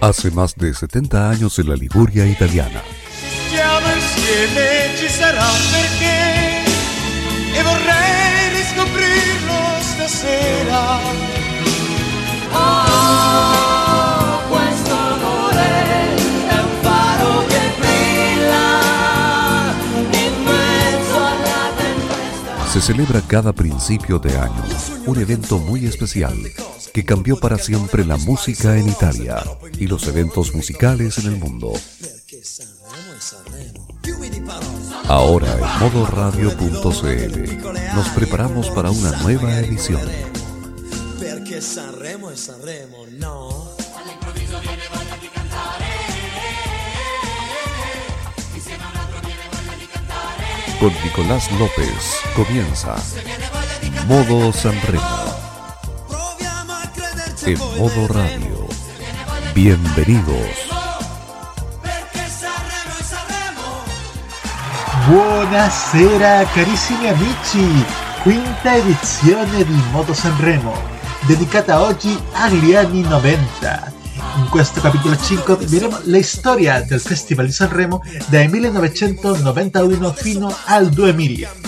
Hace más de 70 años en la Liguria italiana. Alla tempesta. Se celebra cada principio de año un evento muy especial que cambió para siempre la música en Italia y los eventos musicales en el mundo. Ahora en modoradio.cl nos preparamos para una nueva edición. Con Nicolás López comienza Modo Sanremo modo radio. Bienvenidos. Buonasera carissimi amici, quinta edizione di Moto Sanremo, dedicata oggi agli anni 90. In questo capitolo 5 vedremo la storia del Festival di Sanremo dal 1991 fino al 2000.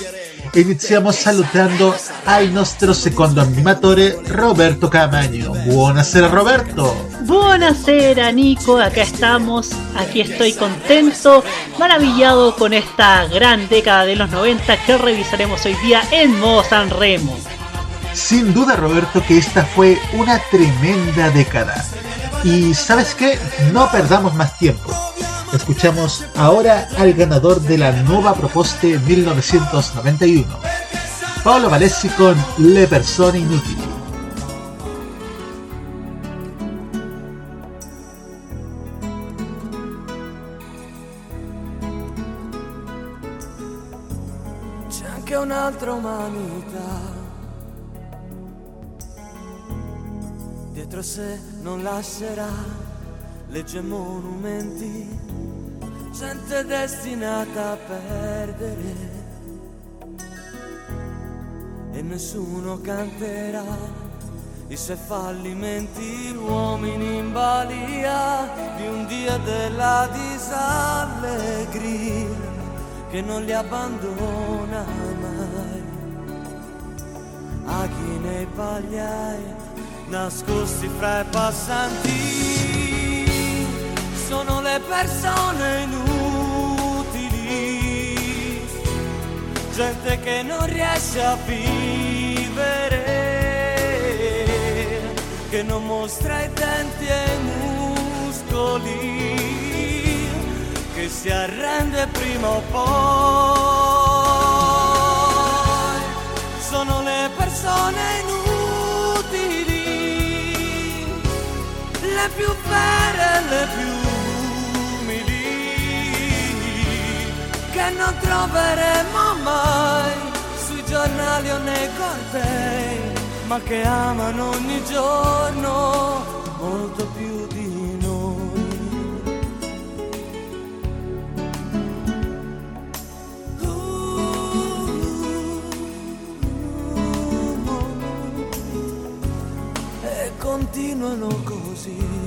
Iniziamo salutando al nostro secondo animatore Roberto Camagno. Buonasera Roberto! Buonasera Nico, acá estamos, aquí estoy contento, maravillado con esta gran década de los 90 que revisaremos hoy día en modo San Remo. Sin duda, Roberto, que esta fue una tremenda década. Y sabes qué, no perdamos más tiempo. Escuchamos ahora al ganador de la nueva proposta 1991, Paolo Valesi con Le persone inutili. Anche un'altra umanità. Dietro sé non lascerà legge monumenti, gente destinata a perdere. E nessuno canterà i suoi fallimenti, uomini in balia di un Dio della disallegria che non li abbandona mai. A chi nei pagliai nascosti fra i passanti sono le persone inutili, gente che non riesce a vivere, che non mostra i denti e i muscoli che si arrende prima o poi. Sono le persone inutili, le più vere, le più che non troveremo mai sui giornali o nei cortei, ma che amano ogni giorno molto più di noi. e continuano così,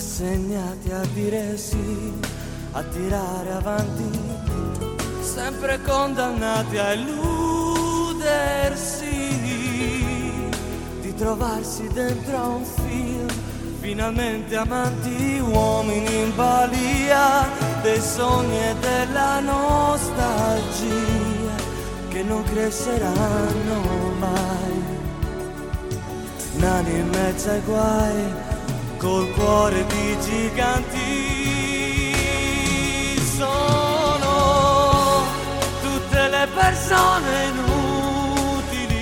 rassegnati a dire sì, a tirare avanti, sempre condannati a illudersi, di trovarsi dentro a un film, finalmente amanti, uomini in balia dei sogni e della nostalgia che non cresceranno mai. Nani in mezzo ai guai, col cuore di giganti. Sono tutte le persone inutili,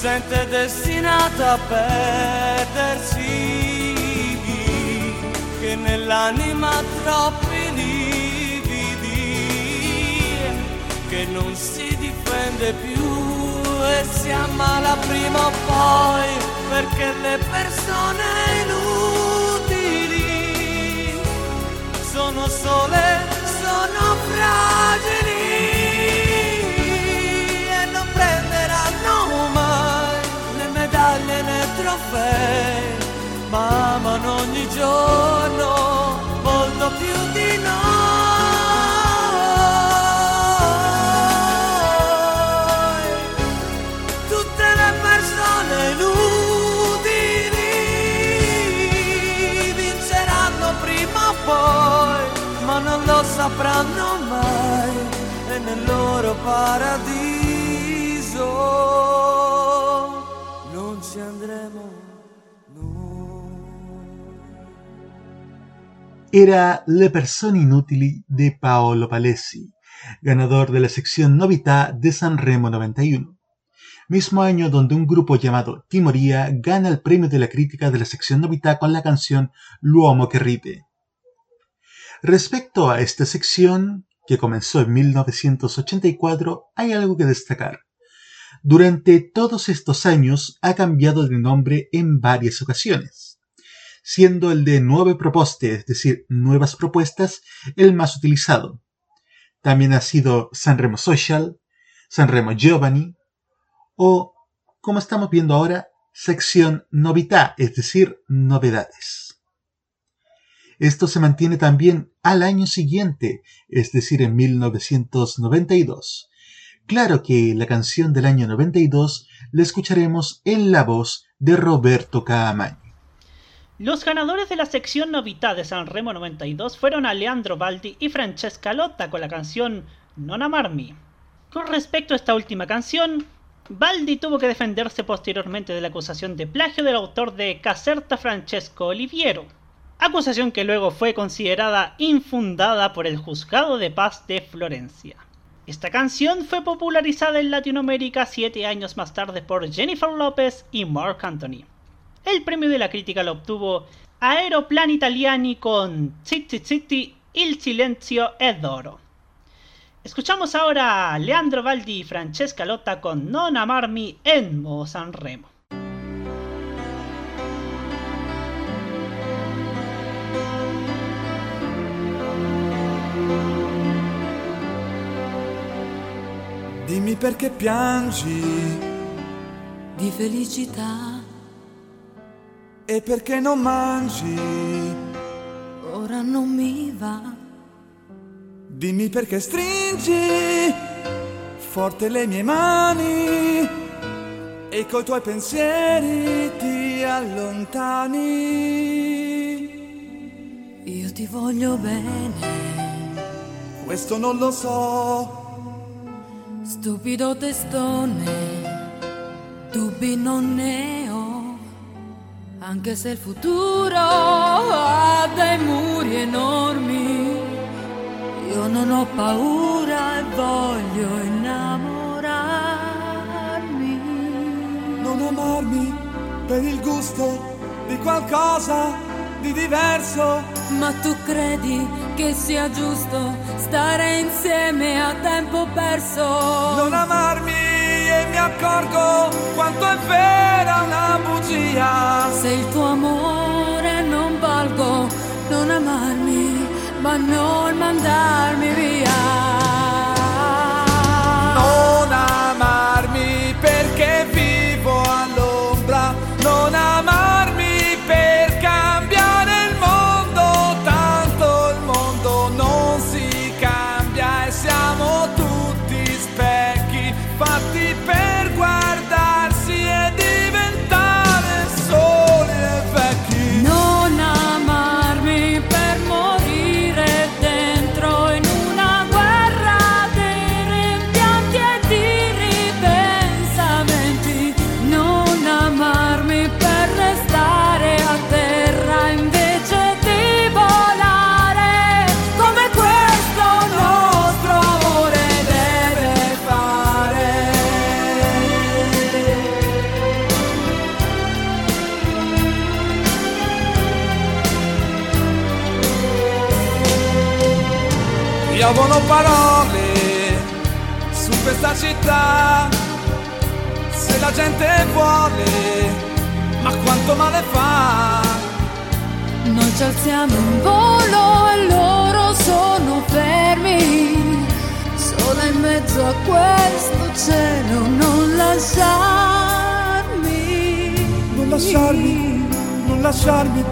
gente destinata a perdersi, che nell'anima troppi lividi che non si difende più e si ammala prima o poi perché le persone inutili sono sole, sono fragili e non prenderanno mai né medaglie né trofei ma amano ogni giorno molto più di noi. era Le persone inutili de Paolo Palesi, ganador de la sección Novità de San Remo 91, mismo año donde un grupo llamado Timoría gana el premio de la crítica de la sección Novità con la canción L'uomo che ride, Respecto a esta sección, que comenzó en 1984, hay algo que destacar. Durante todos estos años ha cambiado de nombre en varias ocasiones, siendo el de Nueve Proposte, es decir, Nuevas Propuestas, el más utilizado. También ha sido Sanremo Social, Sanremo Giovanni, o, como estamos viendo ahora, sección novità, es decir, novedades. Esto se mantiene también al año siguiente, es decir, en 1992. Claro que la canción del año 92 la escucharemos en la voz de Roberto Caamaño. Los ganadores de la sección Novità de Sanremo 92 fueron Aleandro Baldi y Francesca Lotta con la canción Non amarmi. Con respecto a esta última canción, Baldi tuvo que defenderse posteriormente de la acusación de plagio del autor de Caserta Francesco Oliviero, acusación que luego fue considerada infundada por el Juzgado de Paz de Florencia. Esta canción fue popularizada en Latinoamérica siete años más tarde por Jennifer López y Mark Anthony. El premio de la crítica lo obtuvo Aeroplan Italiani con Zitti Zitti Il Silenzio è d'Oro. Escuchamos ahora a Leandro Baldi y Francesca Lotta con Non amarmi en Mo Sanremo. Perché piangi di felicità e perché non mangi. Ora non mi va Dimmi perché stringi forte le mie mani e coi tuoi pensieri ti allontani. Io ti voglio bene. Questo non lo so. Stupido testone, dubbi non ne ho. Anche se il futuro ha dei muri enormi io non ho paura e voglio innamorarmi. Non amarmi per il gusto di qualcosa di diverso. Ma tu credi che sia giusto stare insieme a tempo perso? Non amarmi e mi accorgo quanto è vera una bugia. Se il tuo amore non valgo, non amarmi ma non mandarmi via. Non amarmi gente vuole, ma quanto male fa. Noi ci alziamo in volo e loro sono fermi, solo in mezzo a questo cielo non lasciarmi. Non lasciarmi, non lasciarmi,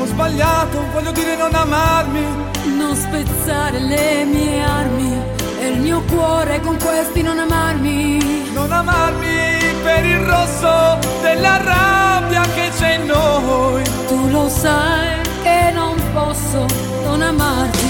ho sbagliato, voglio dire non amarmi. Non spezzare le mie armi e il mio cuore con questi non amarmi. Non amarmi per il rosso della rabbia che c'è in noi. Tu lo sai che non posso non amarti,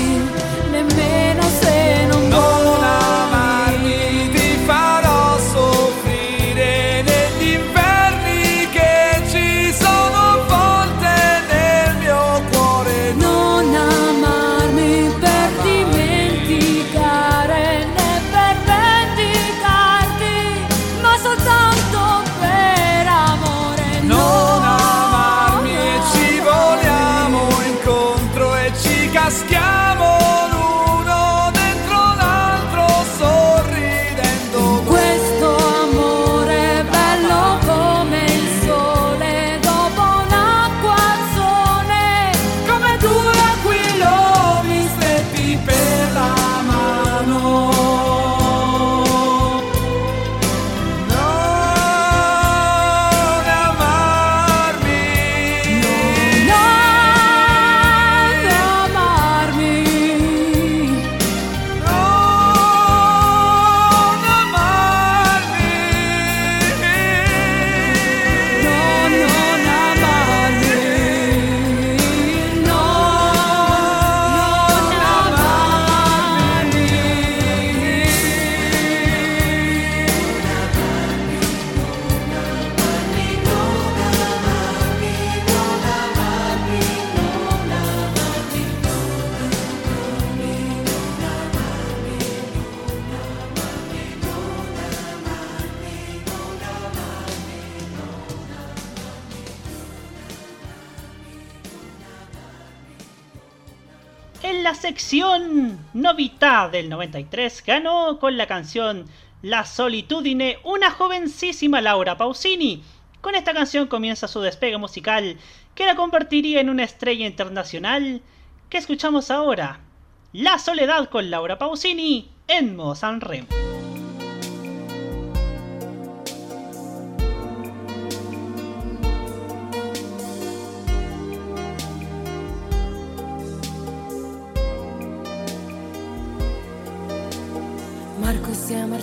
Novità del 93 ganó con la canción La Solitudine una jovencísima Laura Pausini. Con esta canción comienza su despegue musical que la convertiría en una estrella internacional que escuchamos ahora. La Soledad con Laura Pausini en Mo Sanremo. Marco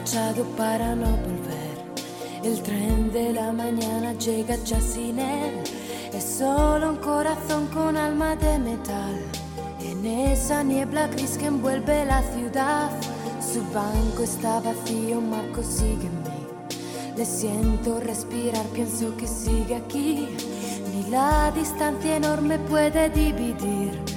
marchado para no volver. El tren de la mañana llega ya sin él. Es solo un corazón con alma de metal. En esa niebla gris que envuelve la ciudad, su banco está vacío, Marco mí. Le siento respirar, pienso que sigue aquí. Ni la distancia enorme puede dividir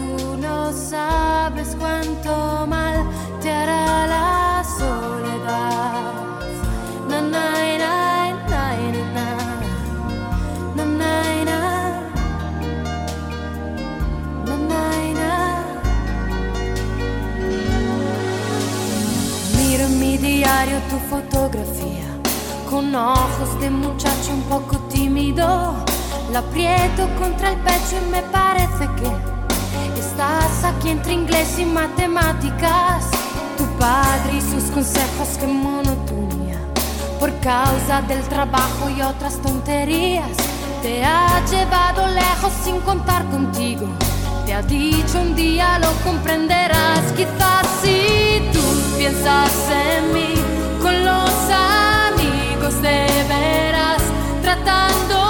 no sabes cuánto mal te hará la soledad. Na, na, na, na, na, na, na. Na, na, na. Miro en mi diario tu fotografía con ojos de muchacho un poco tímido. La aprieto contra el pecho y me parece que estás aquí entre inglés y matemáticas. Tu padre y sus consejos, que monotonía. Por causa del trabajo y otras tonterías, te ha llevado lejos sin contar contigo. Te ha dicho un día lo comprenderás. Quizás si tú piensas en mí con los amigos de veras, tratando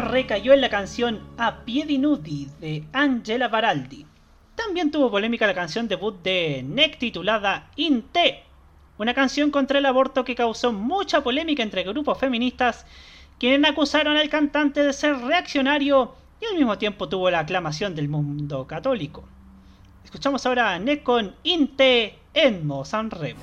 recayó en la canción A Piedi Nudi de Angela Baraldi. También tuvo polémica la canción debut de NEC titulada Inte, una canción contra el aborto que causó mucha polémica entre grupos feministas, quienes acusaron al cantante de ser reaccionario y al mismo tiempo tuvo la aclamación del mundo católico. Escuchamos ahora a NEC con Inte en Mo Sanremo.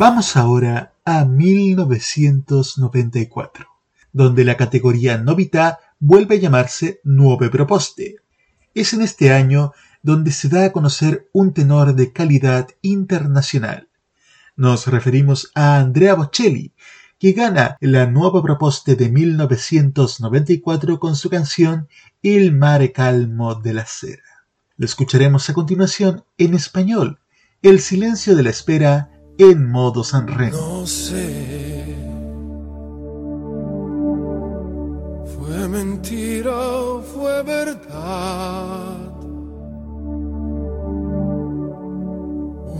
Vamos ahora a 1994, donde la categoría Novità vuelve a llamarse Nuove Proposte. Es en este año donde se da a conocer un tenor de calidad internacional. Nos referimos a Andrea Bocelli, que gana la nueva proposta de 1994 con su canción Il mare calmo de la sera. Lo escucharemos a continuación en español, El silencio de la espera en modo Sanremo. No sé, fue mentira o fue verdad.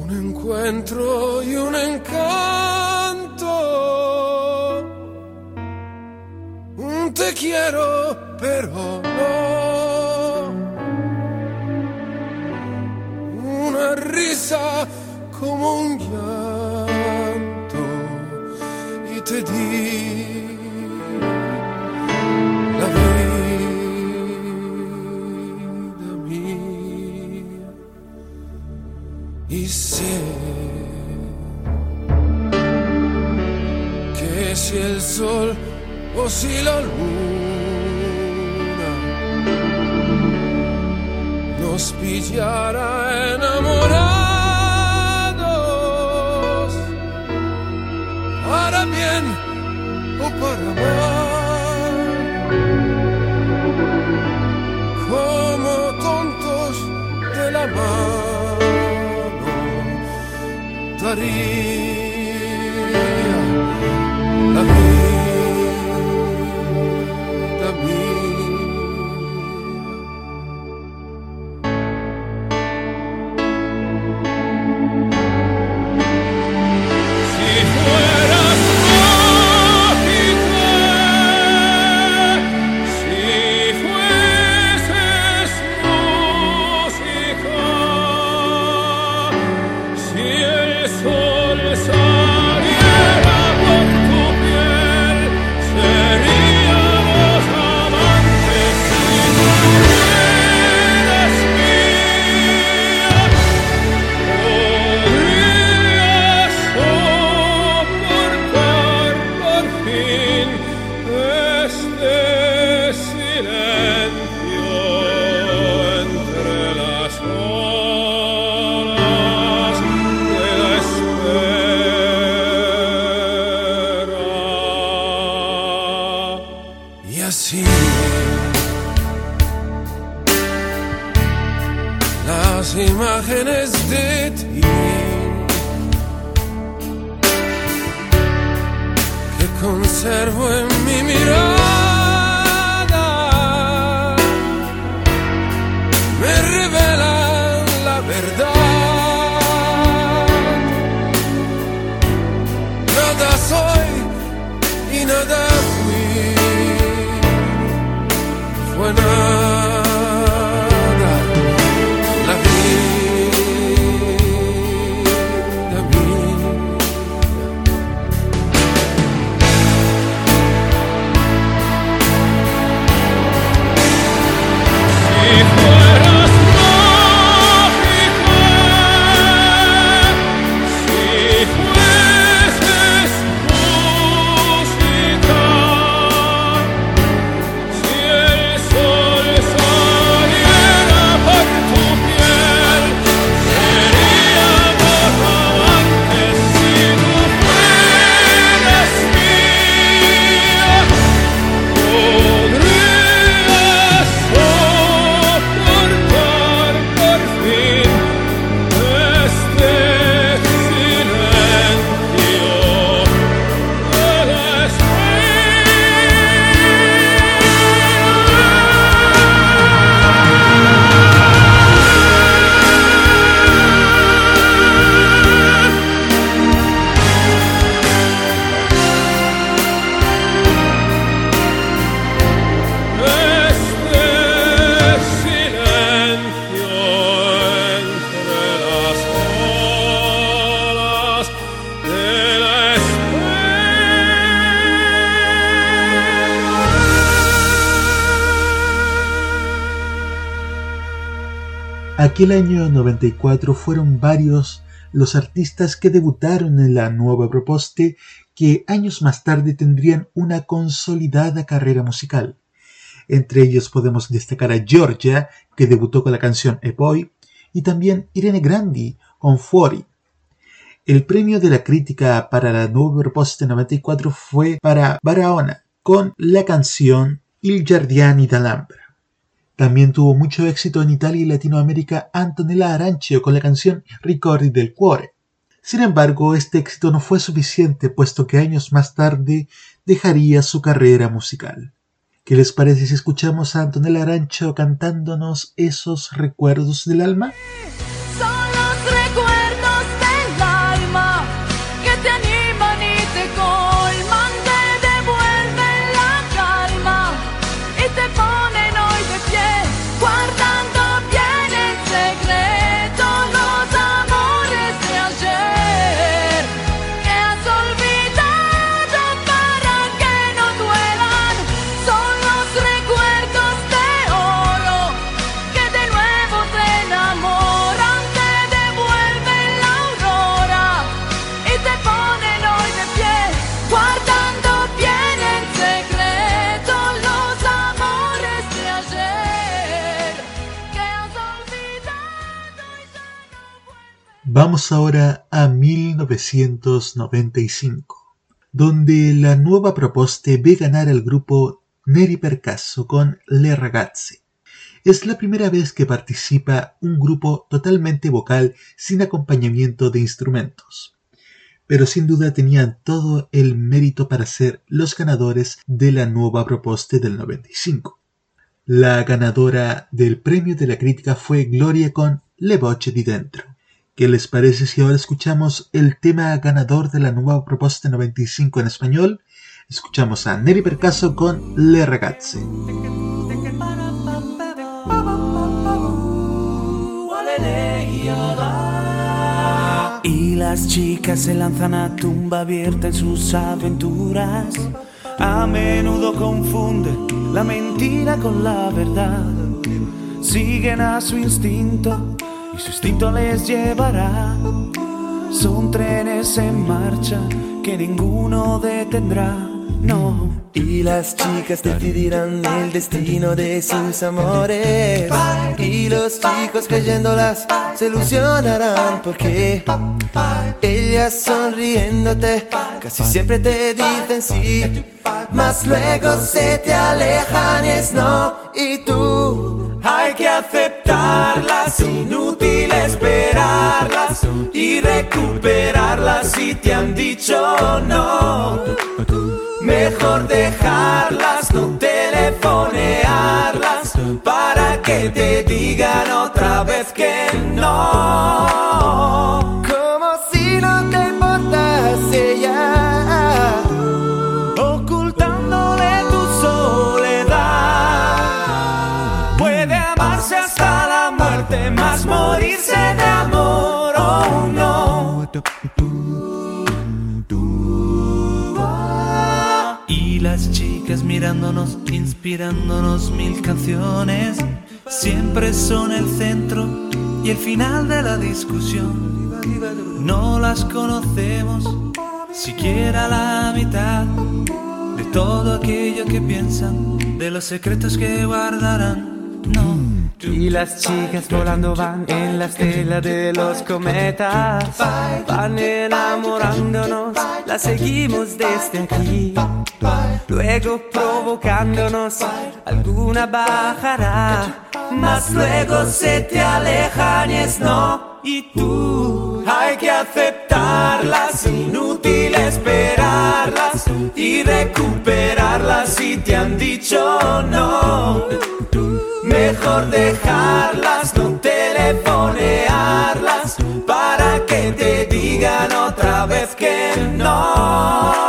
Un encuentro y un encanto. Un te quiero, pero no. Una risa como un llanto y te di la vida mía. Y sé que si el sol o si la luna nos pillara enamorados para bien o para mal. Como tontos de la mano daría Aquel año 94 fueron varios los artistas que debutaron en la nueva propuesta que años más tarde tendrían una consolidada carrera musical. Entre ellos podemos destacar a Georgia, que debutó con la canción E Poi, y también Irene Grandi con Fuori. El premio de la crítica para la nueva propuesta 94 fue para Barahona, con la canción Il Giardiani d'Alhambra. También tuvo mucho éxito en Italia y Latinoamérica Antonella Arancio con la canción Ricordi del Cuore. Sin embargo, este éxito no fue suficiente puesto que años más tarde dejaría su carrera musical. ¿Qué les parece si escuchamos a Antonella Arancio cantándonos esos recuerdos del alma? Vamos ahora a 1995, donde la nueva propuesta ve ganar al grupo Neri Percasso con Le Ragazze. Es la primera vez que participa un grupo totalmente vocal sin acompañamiento de instrumentos, pero sin duda tenían todo el mérito para ser los ganadores de la nueva propuesta del 95. La ganadora del premio de la crítica fue Gloria con Le Voce di Dentro. ¿Qué les parece si ahora escuchamos el tema ganador de la nueva propuesta 95 en español? Escuchamos a Neri Percaso con Le Ragazze. Y las chicas se lanzan a tumba abierta en sus aventuras. A menudo confunden la mentira con la verdad. Siguen a su instinto su instinto les llevará. Son trenes en marcha que ninguno detendrá. No. Y las chicas decidirán el destino de sus amores. Y los chicos creyéndolas se ilusionarán porque ellas sonriéndote casi siempre te dicen sí. Mas luego se te alejan y es no. Y tú hay que aceptarlas, inútil esperarlas y recuperarlas si te han dicho no. Mejor dejarlas, no telefonearlas para que te digan otra vez que no. Como si no te importase ya. Ocultándole tu soledad. Puede amarse hasta la muerte, más morirse de amor. Oh no. Las chicas mirándonos, inspirándonos mil canciones, siempre son el centro y el final de la discusión. No las conocemos, siquiera la mitad de todo aquello que piensan, de los secretos que guardarán. No. Y las chicas volando van en la estela de los cometas. Van enamorándonos, las seguimos desde aquí. Luego provocándonos, alguna bajará. Mas luego se te alejan y es no. Y tú hay que aceptarlas, inútil esperarlas y recuperarlas si te han dicho no. Mejor dejarlas, no telefonearlas para que te digan otra vez que no.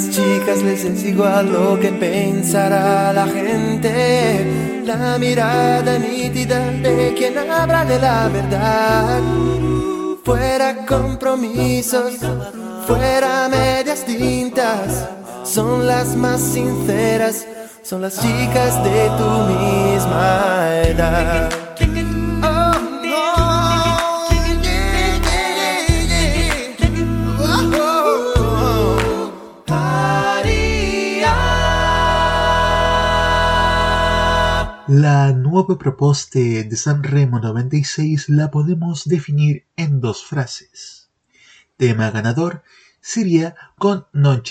Las chicas les es igual lo que pensará la gente. la mirada nítida de quien habla de la verdad. Fuera compromisos, fuera medias tintas, son las más sinceras, son las chicas de tu misma edad. La nuova proposta de Sanremo 96 la podemos definir en dos frases. Tema ganador sería con Non.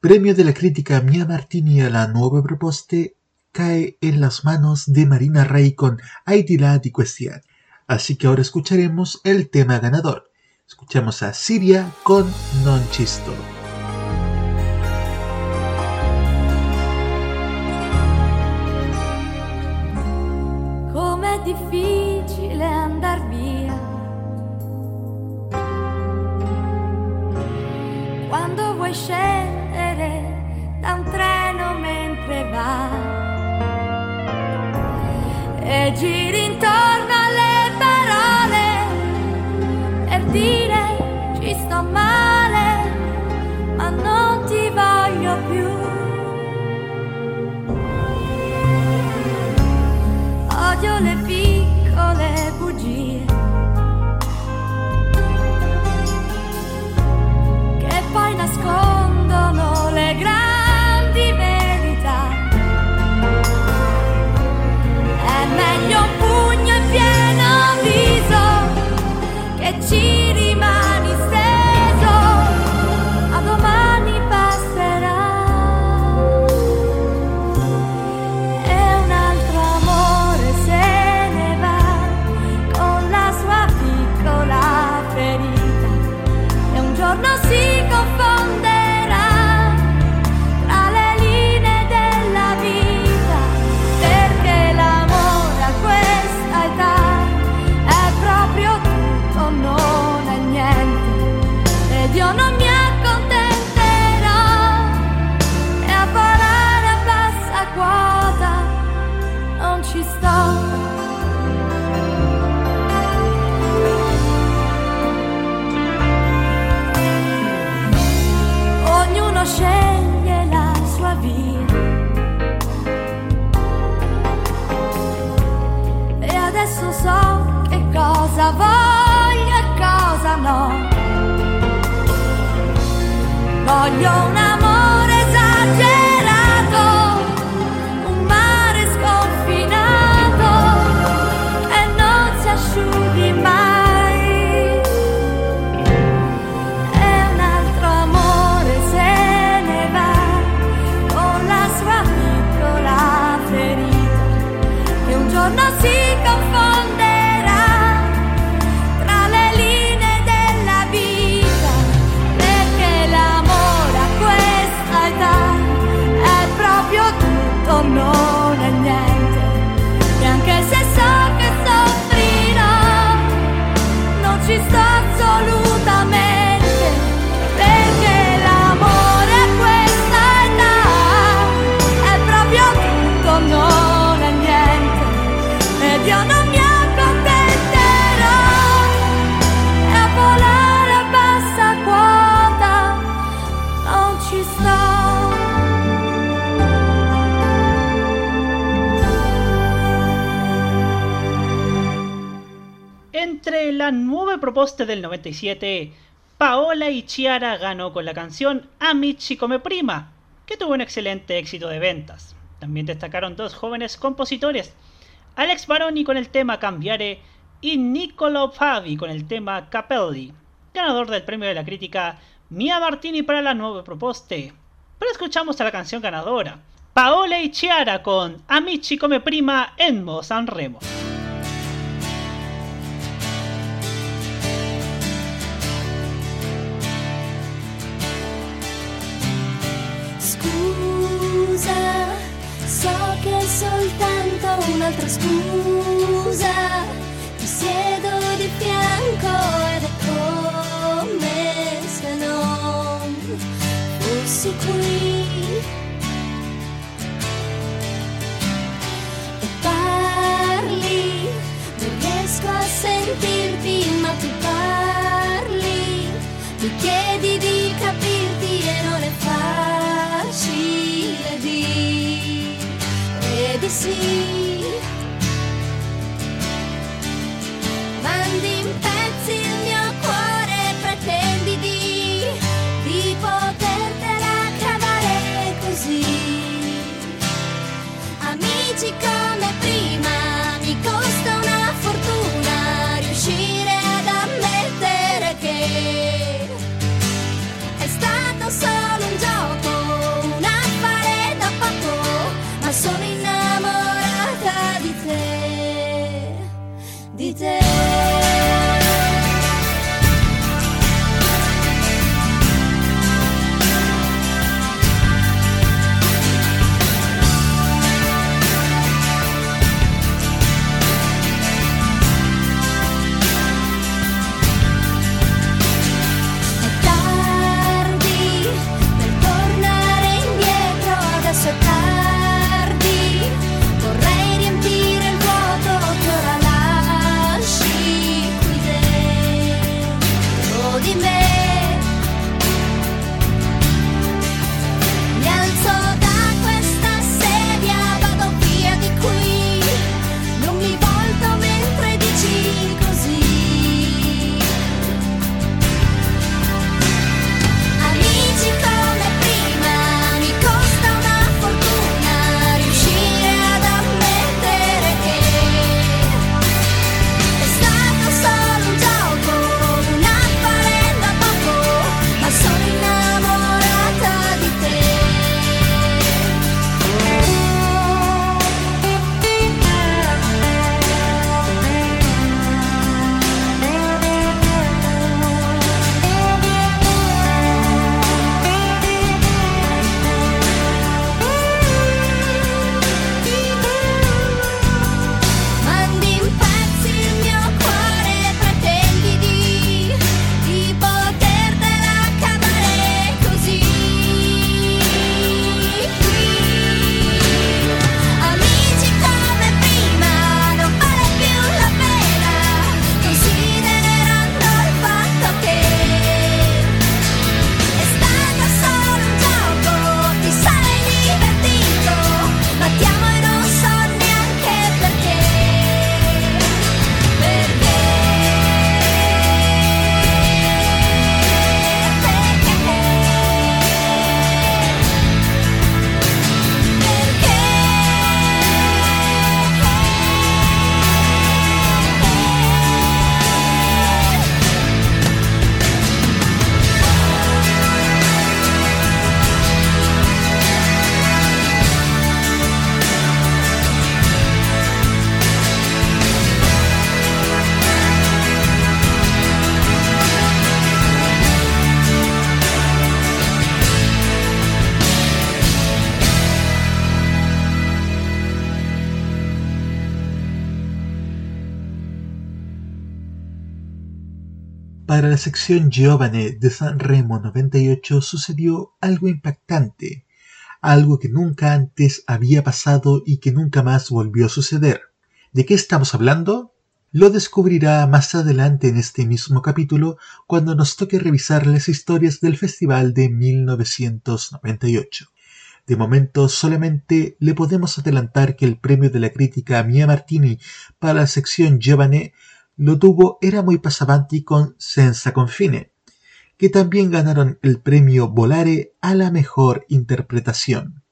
Premio de la crítica Mia Martini a la nuova proposta cae en las manos de Marina Rey con Ai di là di questi anni. Así que ahora escucharemos el tema ganador. Escuchamos a Siria con Non. E Voglio un amore Entre la nueva propuesta del 97, Paola y Chiara ganó con la canción Amici come prima, que tuvo un excelente éxito de ventas. También destacaron dos jóvenes compositores, Alex Baroni con el tema Cambiare y Niccolo Favi con el tema Capelli, ganador del premio de la crítica Mia Martini para la nueva propuesta. Pero escuchamos a la canción ganadora, Paola y Chiara con Amici come prima en Mo Sanremo. un'altra scusa, ti siedo di fianco ed è come se non fossi qui. E parli, non riesco a sentirti, ma tu parli, mi chiedi di capirti e non è facile di, e di sì. La sección Giovane de San Remo 98 sucedió algo impactante, algo que nunca antes había pasado y que nunca más volvió a suceder. ¿De qué estamos hablando? Lo descubrirá más adelante en este mismo capítulo cuando nos toque revisar las historias del festival de 1998. De momento solamente le podemos adelantar que el premio de la crítica Mia Martini para la sección Giovane lo tuvo Era muy Pasavanti con Senza Confine, que también ganaron el premio Volare a la mejor interpretación.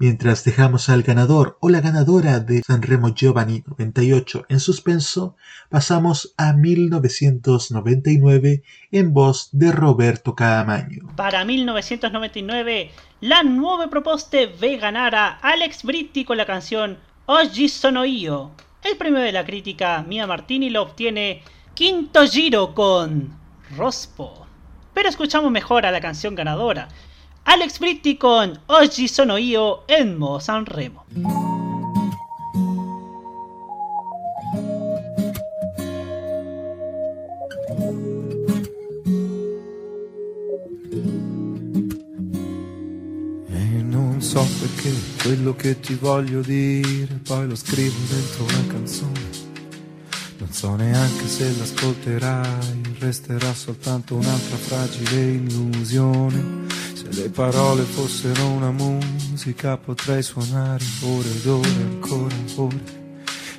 Mientras dejamos al ganador o la ganadora de Sanremo Giovanni 98 en suspenso, pasamos a 1999 en voz de Roberto Caamaño. Para 1999, la nueva proposta ve ganar a Alex Britti con la canción Oggi sono io. El premio de la crítica Mia Martini lo obtiene Quinto Giro con Rospo. Pero escuchamos mejor a la canción ganadora. Alex Britti con Oggi sono io en Mo Sanremo. So perché quello che ti voglio dire poi lo scrivo dentro una canzone. Non so neanche se l'ascolterai, resterà soltanto un'altra fragile illusione. Se le parole fossero una musica potrei suonare ore ed ore, ancora ore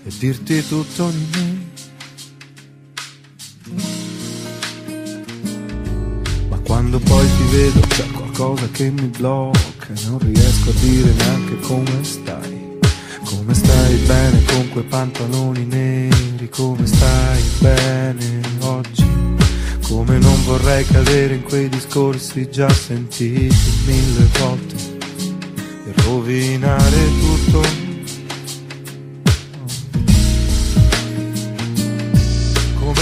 e dirti tutto di me. Ma quando poi ti vedo c'è qualcosa che mi blocca non riesco a dire neanche come stai. Come stai bene con quei pantaloni neri? Come stai bene oggi? Come non vorrei cadere in quei discorsi già sentiti mille volte e rovinare tutto.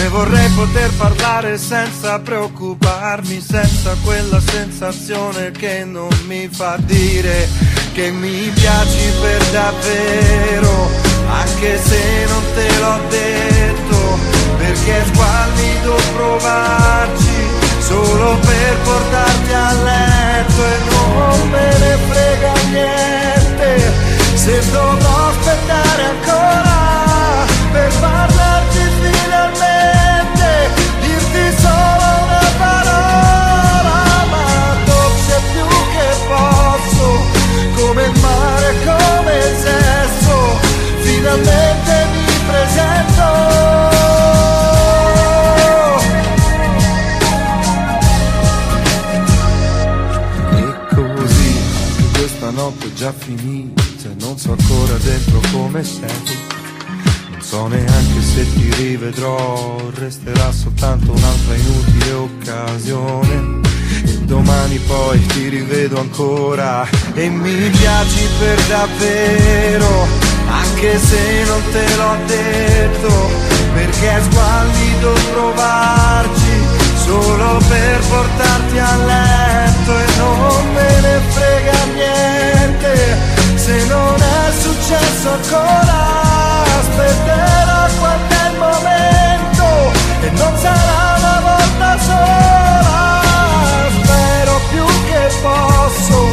Come vorrei poter parlare senza preoccuparmi, senza quella sensazione che non mi fa dire che mi piaci per davvero, anche se non te l'ho detto, perché è squallido provarci solo per portarti a letto e non me ne frega niente. Se dovrò aspettare ancora per parlarti finalmente, come il mare, come il sesso, finalmente mi presento. E così anche questa notte già finita, e non so ancora dentro come sei. Non so neanche se ti rivedrò, resterà soltanto un'altra inutile occasione. Domani poi ti rivedo ancora e mi piaci per davvero, anche se non te l'ho detto, perché è squallido provarci solo per portarti a letto e non me ne frega niente. Se non è successo ancora aspetterò quando è il momento e non sarà una volta sola posso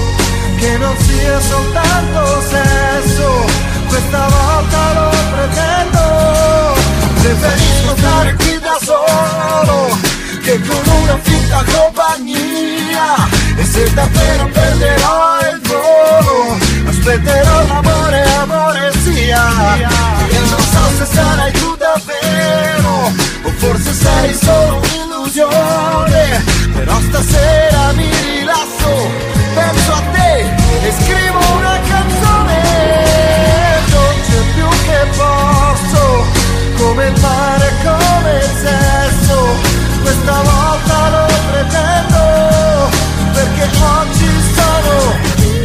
che non sia soltanto sesso questa volta lo pretendo. Preferisco stare qui da solo che con una finta compagnia. E se davvero perderò il volo aspetterò l'amore, amore sia. E non so se sarai tu davvero o forse sei solo un'illusione però stasera mi rilasso penso a te e scrivo una canzone dolce più che posso come il mare, come il sesso questa volta lo pretendo perché oggi sono io.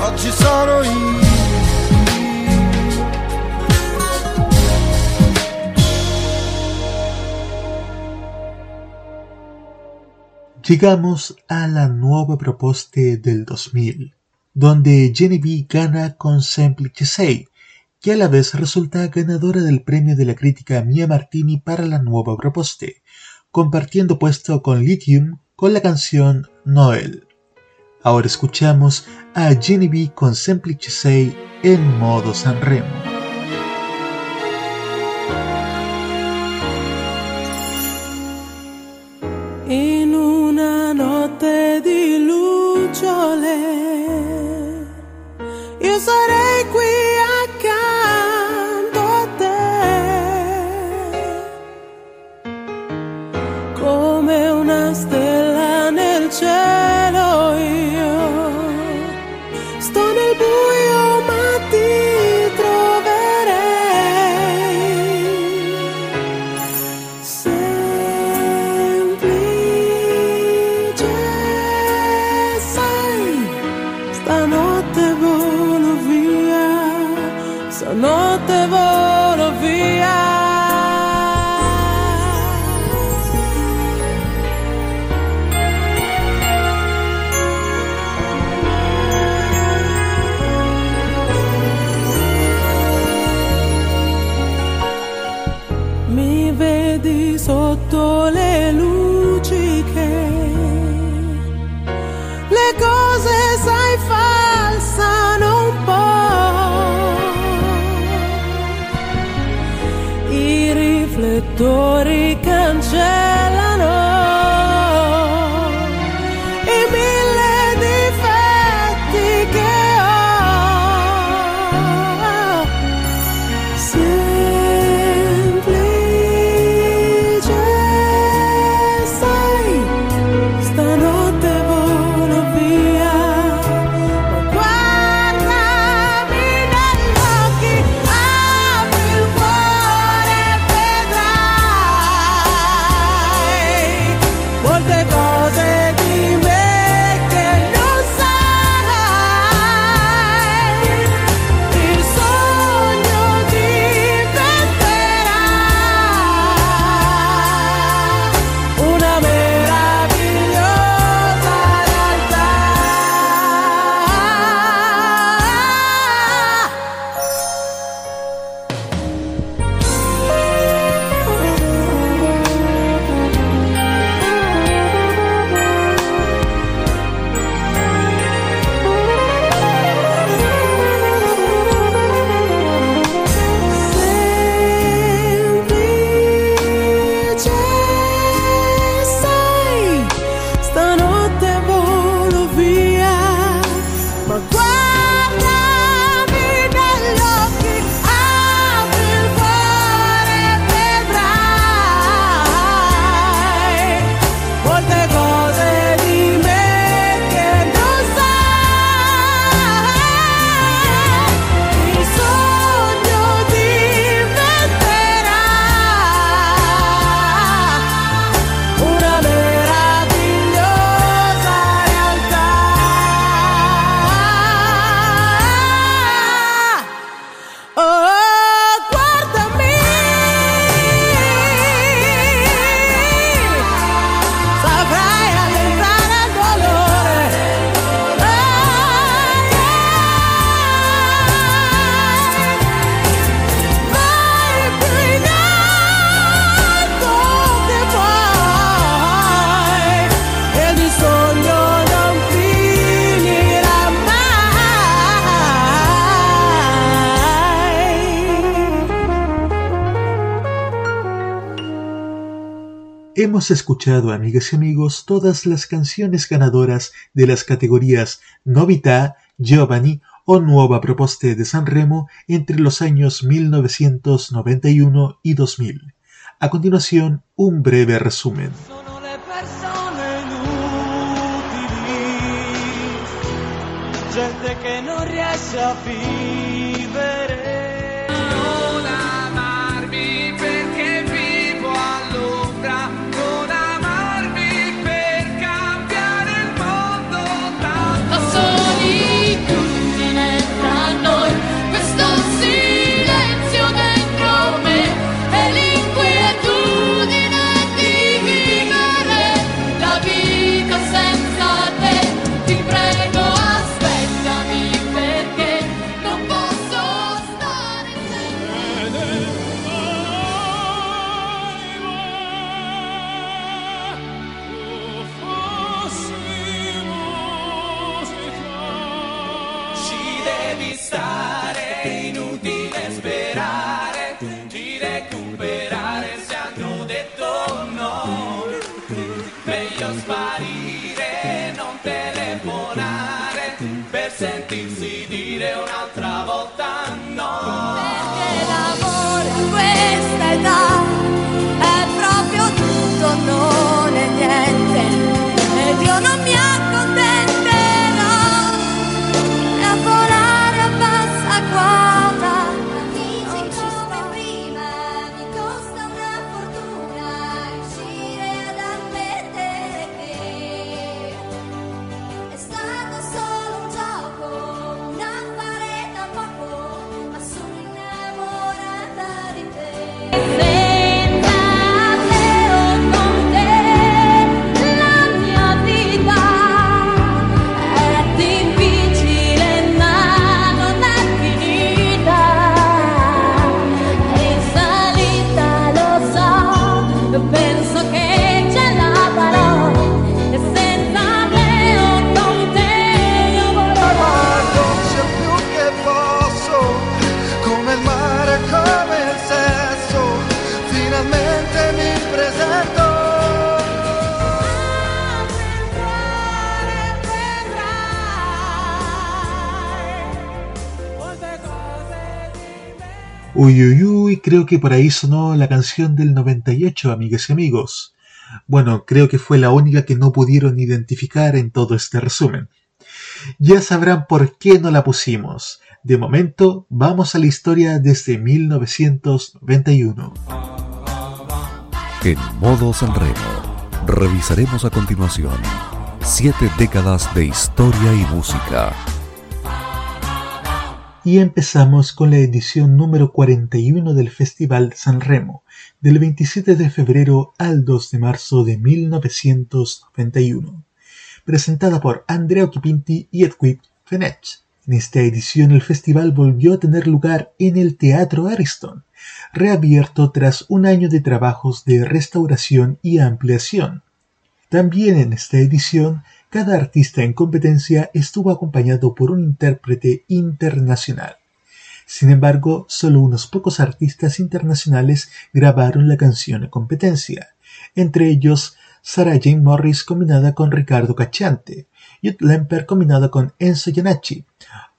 Oggi sono io. Llegamos a la nueva propuesta del 2000, donde Genevieve gana con Semplice 6, que a la vez resulta ganadora del premio de la crítica Mia Martini para la nueva propuesta, compartiendo puesto con Lithium con la canción Noel. Ahora escuchamos a Genevieve con Semplice 6 en modo Sanremo. Notte di lucciole, io sarei qui Holte Hemos escuchado, amigas y amigos, todas las canciones ganadoras de las categorías Novità, Giovanni o Nuova Proposte de San Remo entre los años 1991 y 2000. A continuación, un breve resumen. Creo que por ahí sonó la canción del 98, amigas y amigos. Bueno, creo que fue la única que no pudieron identificar en todo este resumen. Ya sabrán por qué no la pusimos. De momento, vamos a la historia desde 1991. En modo Sanremo, revisaremos a continuación siete décadas de historia y música. Y empezamos con la edición número 41 del Festival San Remo, del 27 de febrero al 2 de marzo de 1991, presentada por Andrea Occhipinti y Edwin Fenech. En esta edición el festival volvió a tener lugar en el Teatro Ariston, reabierto tras un año de trabajos de restauración y ampliación. También en esta edición, cada artista en competencia estuvo acompañado por un intérprete internacional. Sin embargo, solo unos pocos artistas internacionales grabaron la canción en competencia, entre ellos Sarah Jane Morris combinada con Ricardo Cacciante, Jud Lemper combinada con Enzo Giannacci,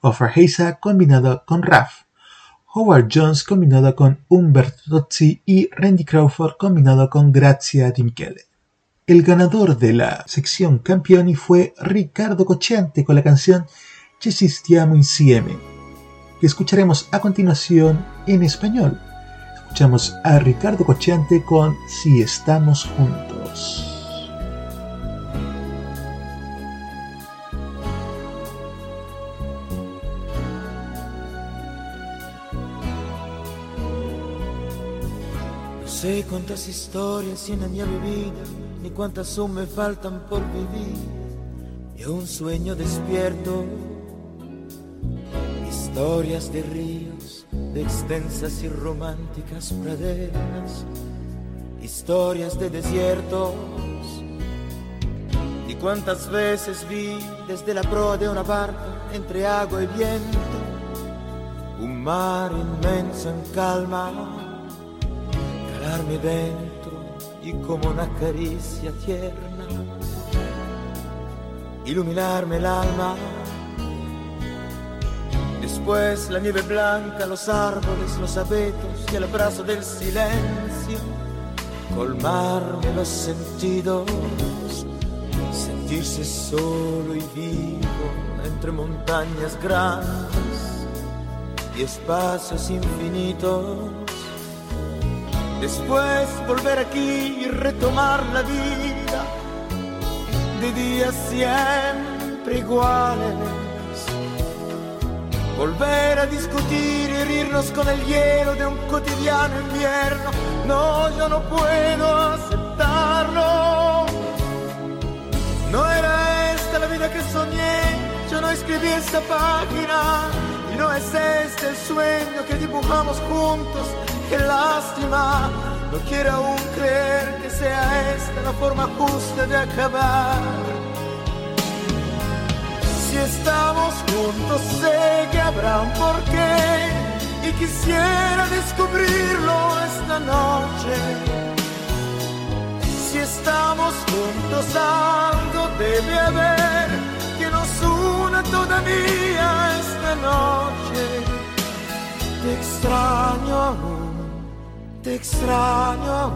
Offer Heiza combinada con Raf, Howard Jones combinada con Umberto Tozzi y Randy Crawford combinado con Grazia Di Michele. El ganador de la sección campioni fue Ricardo Cocciante con la canción Ci stiamo insieme, que escucharemos a continuación en español. Escuchamos a Ricardo Cocciante con Si estamos juntos. Sé cuántas historias tiene mi vida, ni cuántas aún me faltan por vivir. Y un sueño despierto, historias de ríos, de extensas y románticas praderas, historias de desiertos. Y cuántas veces vi desde la proa de una barca, entre agua y viento, un mar inmenso en calma dentro y como una caricia tierna iluminarme el alma. Después la nieve blanca, los árboles, los abetos y el abrazo del silencio, colmarme los sentidos, sentirse solo y vivo entre montañas grandes y espacios infinitos. Después volver aquí y retomar la vida de días siempre iguales. Volver a discutir y herirnos con el hielo de un cotidiano invierno. No, yo no puedo aceptarlo. No era esta la vida que soñé. Yo no escribí esta página. Y no es este el sueño que dibujamos juntos. Qué lástima. No quiero aún creer que sea esta la forma justa de acabar. Si estamos juntos sé que habrá un porqué y quisiera descubrirlo esta noche. Si estamos juntos algo debe haber que nos una todavía esta noche. Te extraño aún, te extraño.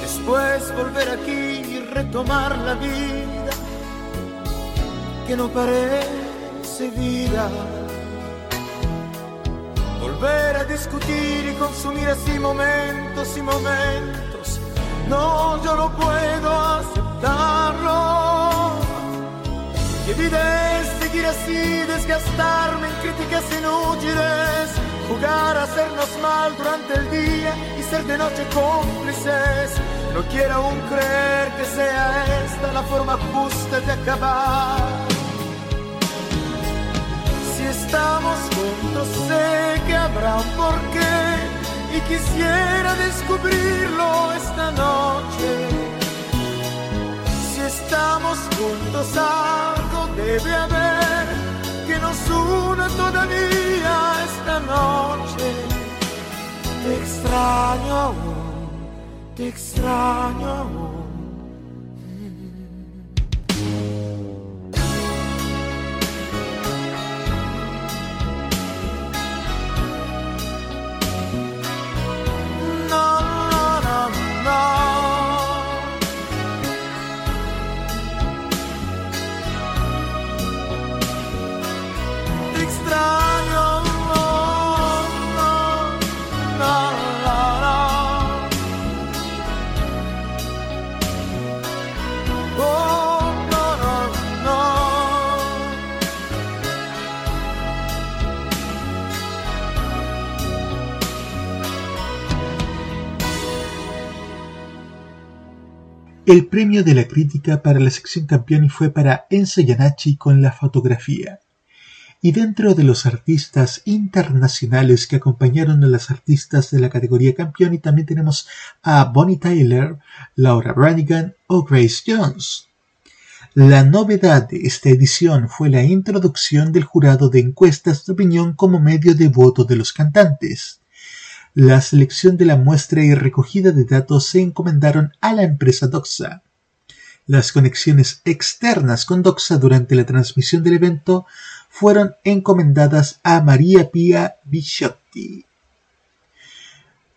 Después volver aquí y retomar la vida que no parece vida. Volver a discutir y consumir así momentos y momentos. No, yo no puedo aceptarlo. ¿Qué vida es seguir así, desgastarme en críticas inútiles? Jugar a hacernos mal durante el día y ser de noche cómplices. No quiero aún creer que sea esta la forma justa de acabar. Estamos juntos sé que habrá un porqué y quisiera descubrirlo esta noche. Si estamos juntos algo debe haber que nos una todavía esta noche. Te extraño te extraño El premio de la crítica para la sección Campioni fue para Enzo Iannacci con la fotografía. Y dentro de los artistas internacionales que acompañaron a las artistas de la categoría Campioni también tenemos a Bonnie Tyler, Laura Branigan o Grace Jones. La novedad de esta edición fue la introducción del jurado de encuestas de opinión como medio de voto de los cantantes. La selección de la muestra y recogida de datos se encomendaron a la empresa Doxa. Las conexiones externas con Doxa durante la transmisión del evento fueron encomendadas a María Pia Bichotti.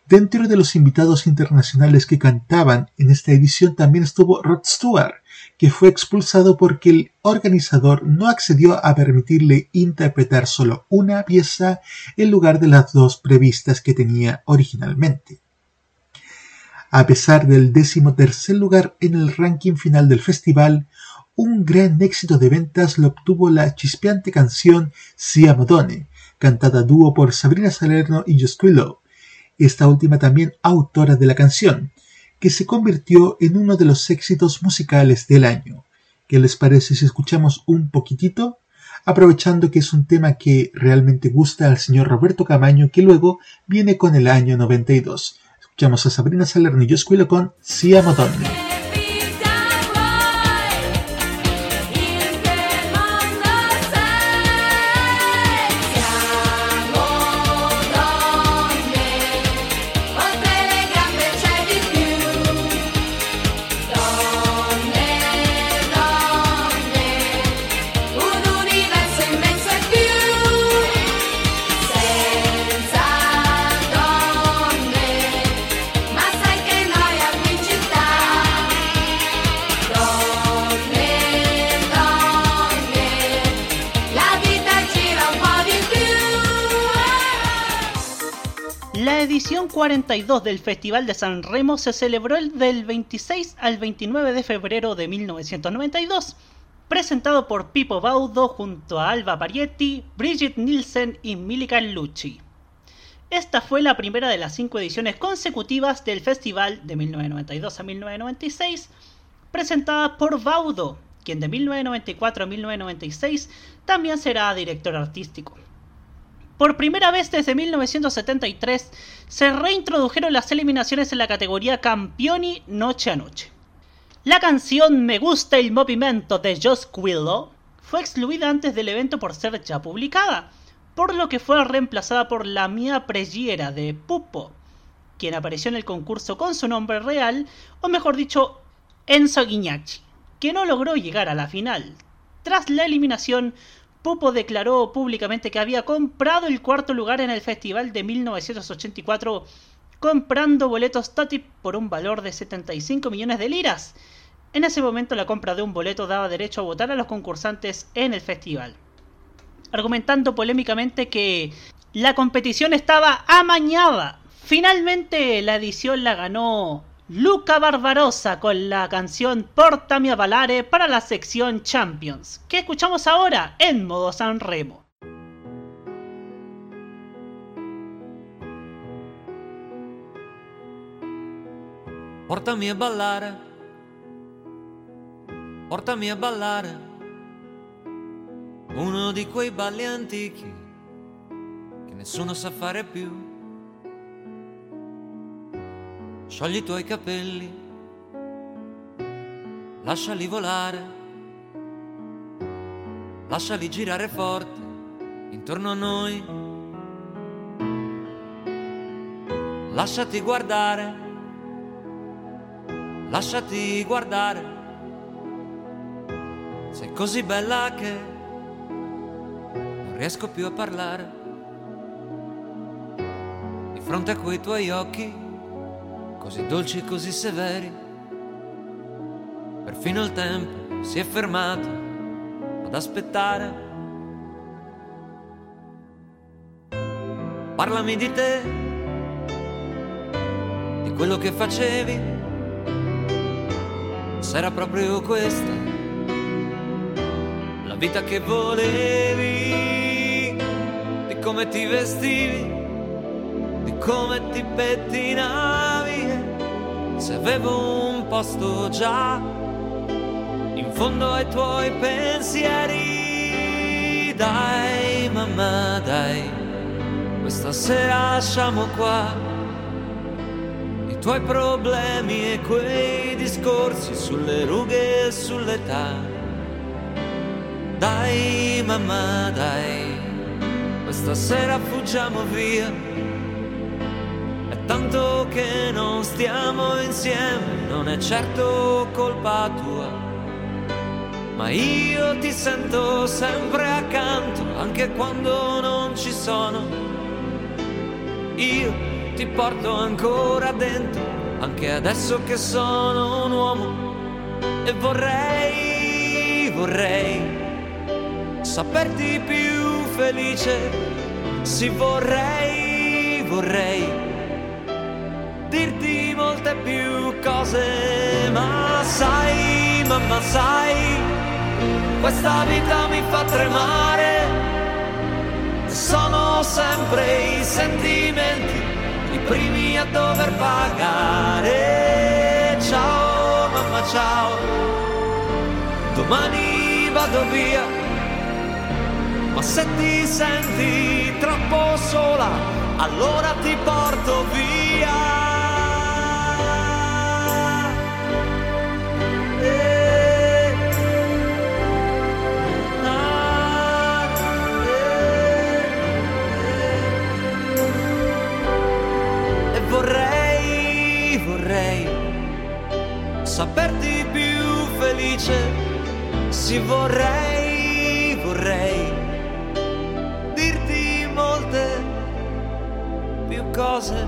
Dentro de los invitados internacionales que cantaban en esta edición también estuvo Rod Stewart, que fue expulsado porque el organizador no accedió a permitirle interpretar solo una pieza en lugar de las dos previstas que tenía originalmente. A pesar del décimo tercer lugar en el ranking final del festival, un gran éxito de ventas lo obtuvo la chispeante canción Siamo Donne, cantada a dúo por Sabrina Salerno y Quillow, esta última también autora de la canción, que se convirtió en uno de los éxitos musicales del año. ¿Qué les parece si escuchamos un poquitito? Aprovechando que es un tema que realmente gusta al señor Roberto Camaño, que luego viene con el año 92. Escuchamos a Sabrina Salerno y con Siamo Donne. 42 del Festival de San Remo se celebró el del 26 al 29 de febrero de 1992, presentado por Pippo Baudo junto a Alba Parietti, Brigitte Nielsen y Milika Lucci. Esta fue la primera de las cinco ediciones consecutivas del festival de 1992 a 1996, presentada por Baudo, quien de 1994 a 1996 también será director artístico. Por primera vez desde 1973 se reintrodujeron las eliminaciones en la categoría Campioni noche a noche. La canción Me gusta el movimiento de Josh Quillo fue excluida antes del evento por ser ya publicada, por lo que fue reemplazada por La Mia Preghiera de Pupo, quien apareció en el concurso con su nombre real, o mejor dicho, Enzo Guignacci, que no logró llegar a la final. Tras la eliminación, Pupo declaró públicamente que había comprado el cuarto lugar en el festival de 1984 comprando boletos Toti por un valor de 75 millones de liras. En ese momento la compra de un boleto daba derecho a votar a los concursantes en el festival, argumentando polémicamente que la competición estaba amañada. Finalmente la edición la ganó Luca Barbarossa con la canción Portami a Valare para la sección Champions, que escuchamos ahora en modo San Remo. Portami a ballare, portami a ballare, uno di quei balli antichi che nessuno sa fare più. Sciogli i tuoi capelli, lasciali volare, lasciali girare forte intorno a noi, lasciati guardare, lasciati guardare, sei così bella che non riesco più a parlare. Di fronte a quei tuoi occhi, così dolci e così severi, Perfino il tempo si è fermato ad aspettare. Parlami di te, di quello che facevi. Se era proprio questa la vita che volevi, di come ti vestivi, di come ti pettinavi. Se avevo un posto già in fondo ai tuoi pensieri. Dai, mamma, dai, questa sera lasciamo qua i tuoi problemi e quei discorsi sulle rughe e sull'età. Dai, mamma, dai, questa sera fuggiamo via. Tanto che non stiamo insieme, non è certo colpa tua ma io ti sento sempre accanto, anche quando non ci sono. Io ti porto ancora dentro, anche adesso che sono un uomo. E vorrei, vorrei saperti più felice. Sì, vorrei, vorrei dirti molte più cose, ma sai, mamma, sai questa vita mi fa tremare, sono sempre i sentimenti, i primi a dover pagare. Ciao mamma, ciao, domani vado via, ma se ti senti troppo sola, allora ti porto via. Saperti più felice. Sì, vorrei, vorrei dirti molte più cose.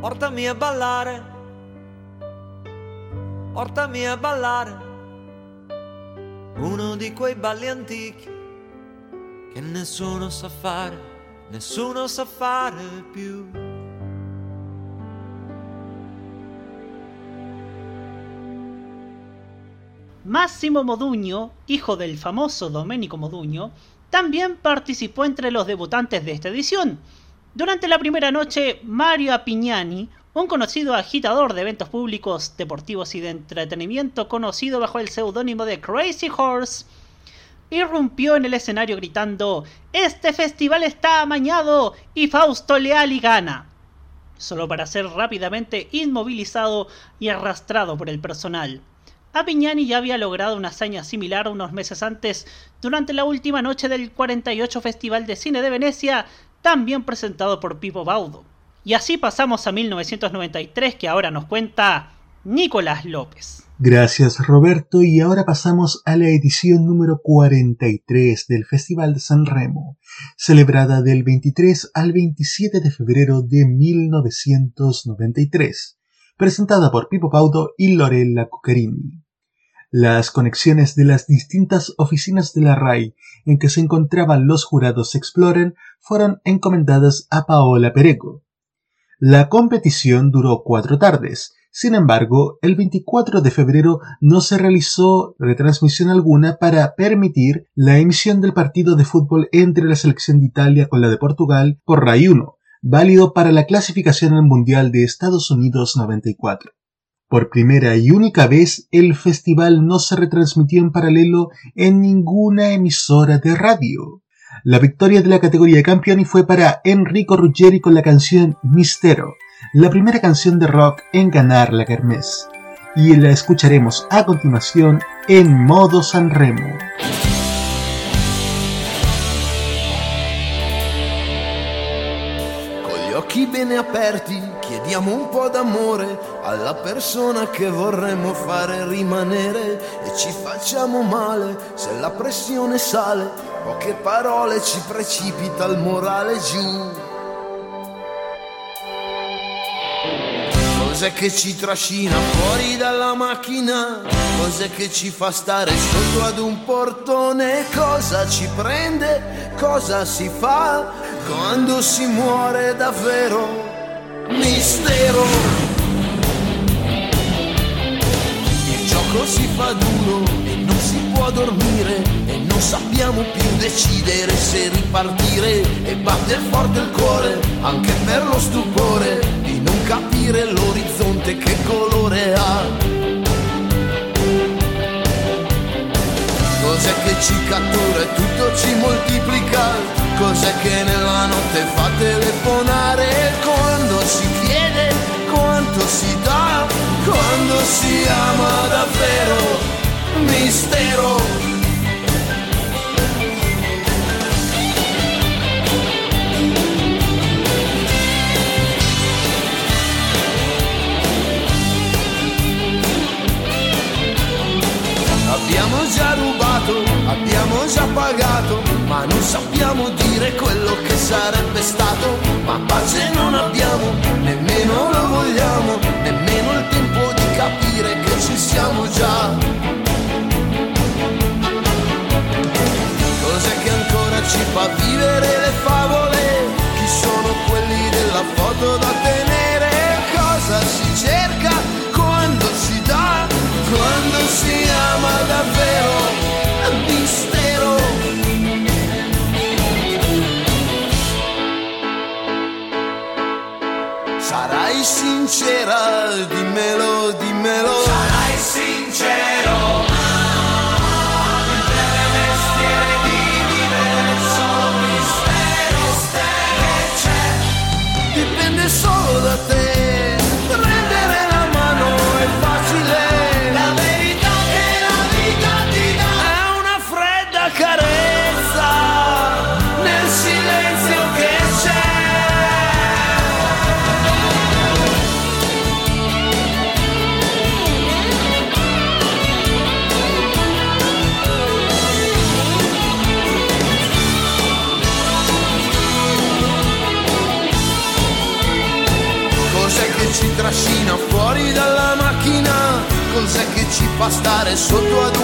Portami a ballare, portami a ballare. Uno di quei balli antichi che nessuno sa fare nessuno sa fare più. Máximo Moduño, hijo del famoso Domenico Moduño, también participó entre los debutantes de esta edición. Durante la primera noche, Mario Apignani, un conocido agitador de eventos públicos, deportivos y de entretenimiento conocido bajo el seudónimo de Crazy Horse, irrumpió en el escenario gritando Este festival está amañado y Fausto Leal y gana. Solo para ser rápidamente inmovilizado y arrastrado por el personal. Apignani ya había logrado una hazaña similar unos meses antes durante la última noche del 48 Festival de Cine de Venecia, también presentado por Pipo Baudo. Y así pasamos a 1993 que ahora nos cuenta Nicolás López. Gracias Roberto y ahora pasamos a la edición número 43 del Festival de San Remo, celebrada del 23 al 27 de febrero de 1993, presentada por Pipo Paudo y Lorella Cuccarini. Las conexiones de las distintas oficinas de la RAI en que se encontraban los jurados Exploren fueron encomendadas a Paola Pereco. La competición duró cuatro tardes, sin embargo, el 24 de febrero no se realizó retransmisión alguna para permitir la emisión del partido de fútbol entre la selección de Italia con la de Portugal por RAI 1, válido para la clasificación al Mundial de Estados Unidos 94. Por primera y única vez, el festival no se retransmitió en paralelo en ninguna emisora de radio. La victoria de la categoría de campeón fue para Enrico Ruggeri con la canción Mistero, la primera canción de rock en ganar la Kermés, y la escucharemos a continuación en modo Sanremo. Occhi bene aperti chiediamo un po' d'amore alla persona che vorremmo fare rimanere e ci facciamo male se la pressione sale, poche parole ci precipita il morale giù. Cos'è che ci trascina fuori dalla macchina? Cos'è che ci fa stare sotto ad un portone? Cosa ci prende? Cosa si fa quando si muore davvero? Mistero. Il gioco si fa duro e non si può dormire e non sappiamo più decidere se ripartire e batte forte il cuore anche per lo stupore capire l'orizzonte che colore ha. Cos'è che ci cattura e tutto ci moltiplica? Cos'è che nella notte fa telefonare? Quando si chiede quanto si dà? Quando si ama davvero? Mistero. Abbiamo già rubato, abbiamo già pagato, ma non sappiamo dire quello che sarebbe stato. Ma pace non abbiamo, nemmeno lo vogliamo, nemmeno il tempo di capire che ci siamo già. Cos'è che ancora ci fa vivere le favole? Chi sono quelli della foto da tenere? si ama davvero a mistero. Sarai sincera dimmelo dimmelo. Sarai sincera. Fa stare sotto ad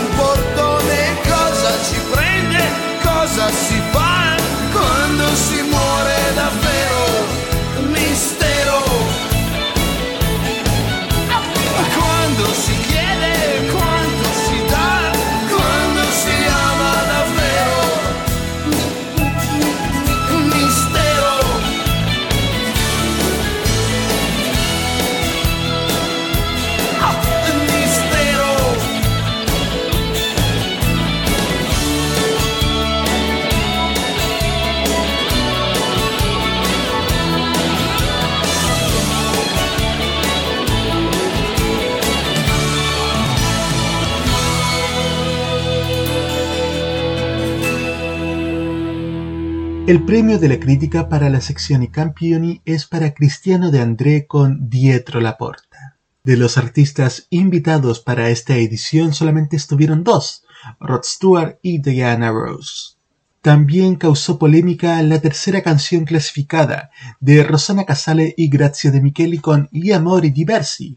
El premio de la crítica para la sección Campioni es para Cristiano de André con Dietro la Porta. De los artistas invitados para esta edición solamente estuvieron dos, Rod Stewart y Diana Rose. También causó polémica la tercera canción clasificada de Rosanna Casale y Grazia De Micheli con Gli amori diversi,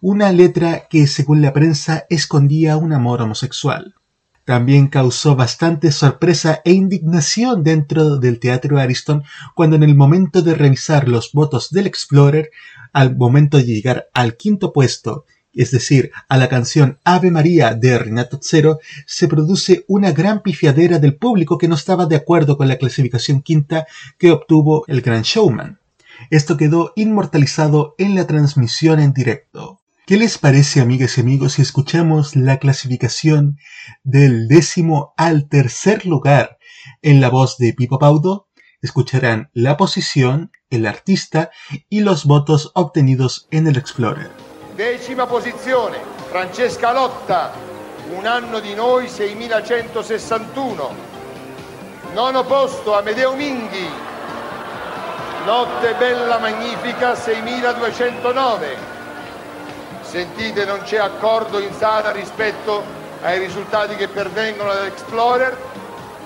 una letra que según la prensa escondía un amor homosexual. También causó bastante sorpresa e indignación dentro del Teatro Ariston cuando en el momento de revisar los votos del Explorer, al momento de llegar al quinto puesto, es decir, a la canción Ave María de Renato Zero, se produce una gran pifiadera del público que no estaba de acuerdo con la clasificación quinta que obtuvo el Gran Showman. Esto quedó inmortalizado en la transmisión en directo. ¿Qué les parece, amigas y amigos, si escuchamos la clasificación del décimo al tercer lugar en la voz de Pipo Paudo? Escucharán la posición, el artista y los votos obtenidos en el Explorer. Decima posizione, Francesca Lotta, Un anno di noi 6161. Nono posto, Amedeo Minghi, Notte bella magnifica 6209. Sentite, non c'è accordo in sala rispetto ai risultati che pervengono dall'Explorer.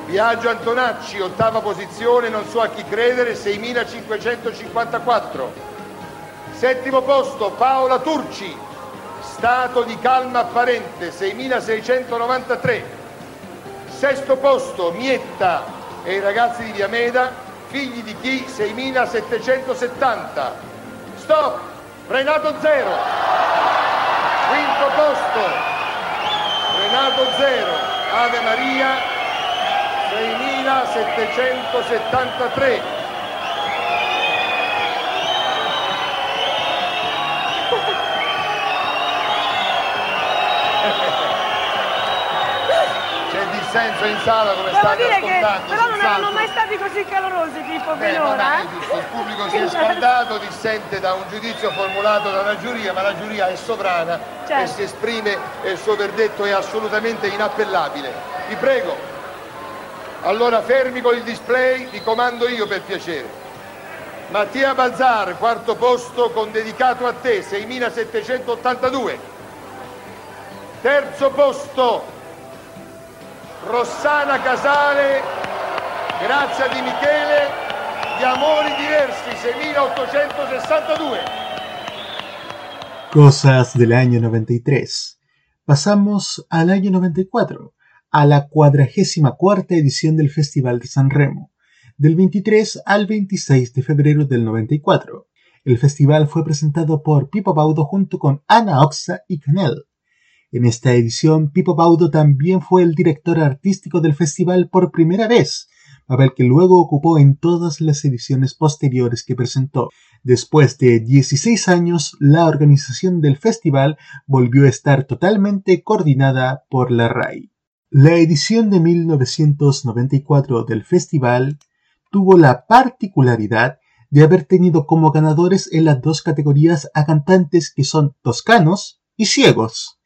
Viaggio Antonacci, ottava posizione, non so a chi credere, 6554. Settimo posto, Paola Turci, stato di calma apparente, 6693. Sesto posto, Mietta e i ragazzi di Viameda, figli di chi? 6770. Stop! Renato Zero. Quinto posto, Renato Zero, Ave Maria, 6773. Dissenso in sala come Devo state dire che ascoltando. però non erano mai stati così calorosi tipo Beh, finora. eh. giusto, il pubblico si è scaldato, dissente da un giudizio formulato da una giuria, ma la giuria è sovrana e Certo. si esprime e il suo verdetto è assolutamente inappellabile. Vi prego. Allora fermi con il display, vi comando io per piacere. Mattia Balzar, quarto posto con dedicato a te, 6782. Terzo posto, Rossana Casale, Grazia di Michele, Gli Amori Diversi, 6862. Cosas del año 93. Pasamos al año 94, a la cuadragésima cuarta edición del Festival de San Remo, del 23 al 26 de febrero del 94. El festival fue presentado por Pipo Baudo junto con Ana Oxa y Canel. En esta edición, Pipo Baudo también fue el director artístico del festival por primera vez, papel que luego ocupó en todas las ediciones posteriores que presentó. Después de 16 años, la organización del festival volvió a estar totalmente coordinada por la RAI. La edición de 1994 del festival tuvo la particularidad de haber tenido como ganadores en las dos categorías a cantantes que son toscanos y ciegos.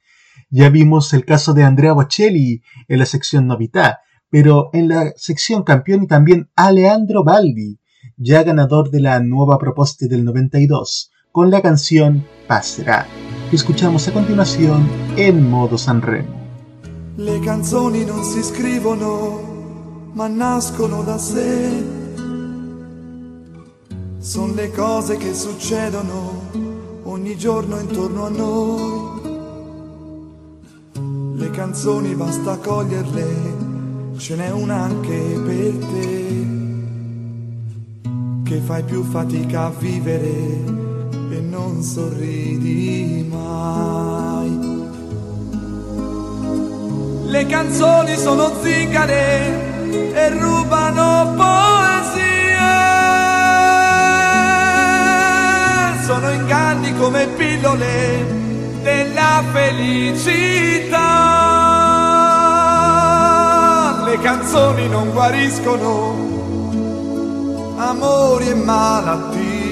Ya vimos el caso de Andrea Bocelli en la sección Novità, pero en la sección Campioni también Aleandro Baldi, ya ganador de la nuova proposta del 92, con la canción Passerà, que escuchamos a continuación en modo Sanremo. Le canzoni non si scrivono, ma nascono da sé. Sono le cose che succedono ogni giorno intorno a noi. Le canzoni basta coglierle, ce n'è una anche per te. Che fai più fatica a vivere e non sorridi mai. Le canzoni sono zingare e rubano poesie. Sono inganni come pillole della felicità. Le canzoni non guariscono amori e malattie,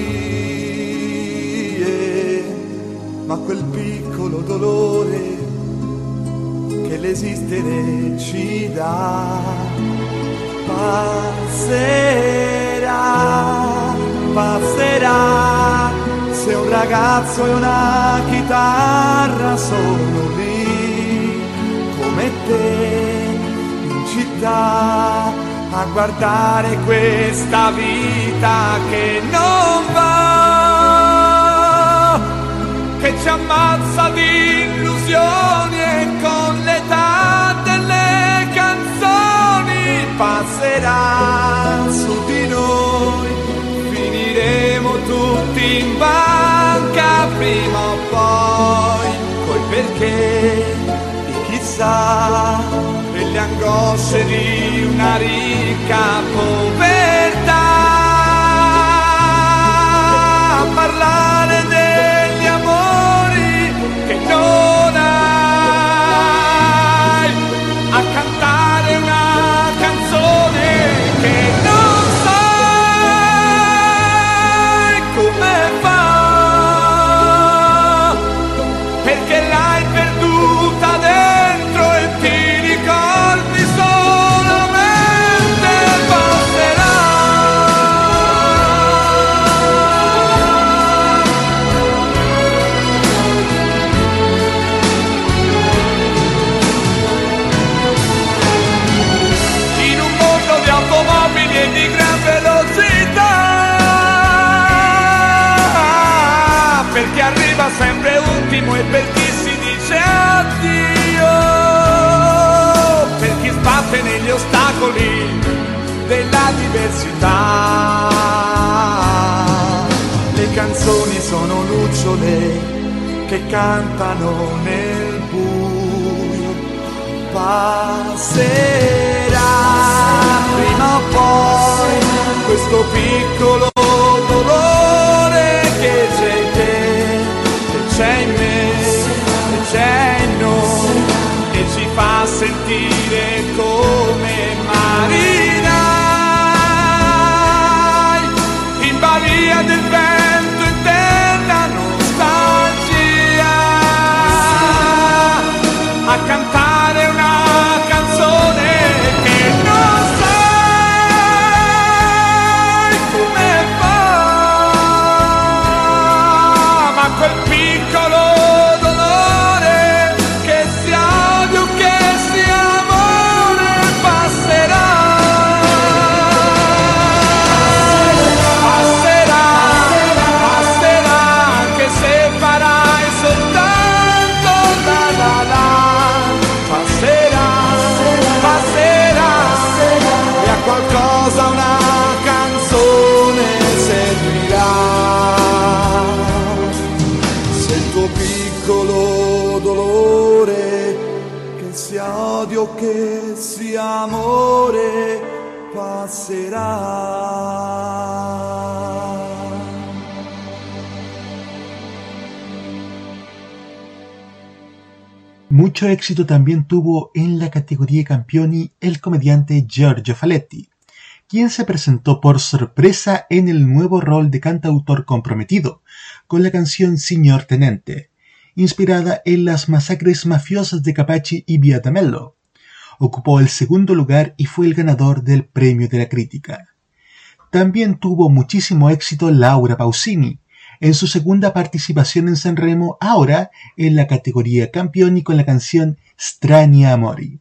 ma quel piccolo dolore che l'esistere ci dà passerà, passerà se un ragazzo e una chitarra sono lì come te in città a guardare questa vita che non va che ci ammazza di illusioni e con l'età delle canzoni passerà in banca prima o poi coi perché di chissà e le angosce di una ricca povertà sono lucciole che cantano nel buio. Passerà prima o poi questo piccolo dolore che c'è in te, che c'è in me, che c'è in noi, che ci fa sentire Mucho éxito también tuvo en la categoría campioni el comediante Giorgio Faletti, quien se presentó por sorpresa en el nuevo rol de cantautor comprometido, con la canción Signor Tenente, inspirada en las masacres mafiosas de Capaci y Viatamello. Ocupó el segundo lugar y fue el ganador del premio de la crítica. También tuvo muchísimo éxito Laura Pausini, en su segunda participación en Sanremo, ahora en la categoría campeón y con la canción Strani Amori,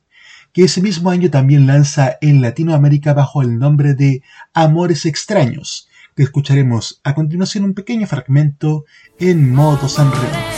que ese mismo año también lanza en Latinoamérica bajo el nombre de Amores Extraños, que escucharemos a continuación un pequeño fragmento en modo Sanremo.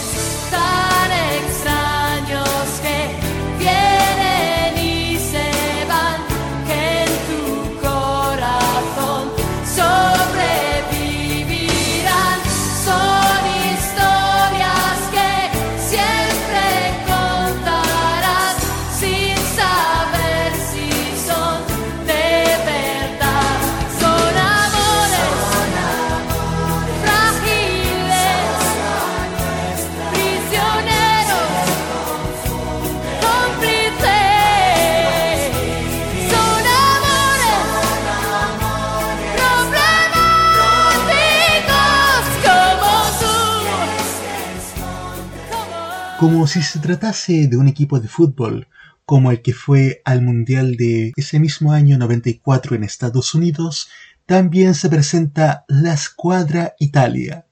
Como si se tratase de un equipo de fútbol, como el que fue al Mundial de ese mismo año 94 en Estados Unidos, también se presenta la Squadra Italia,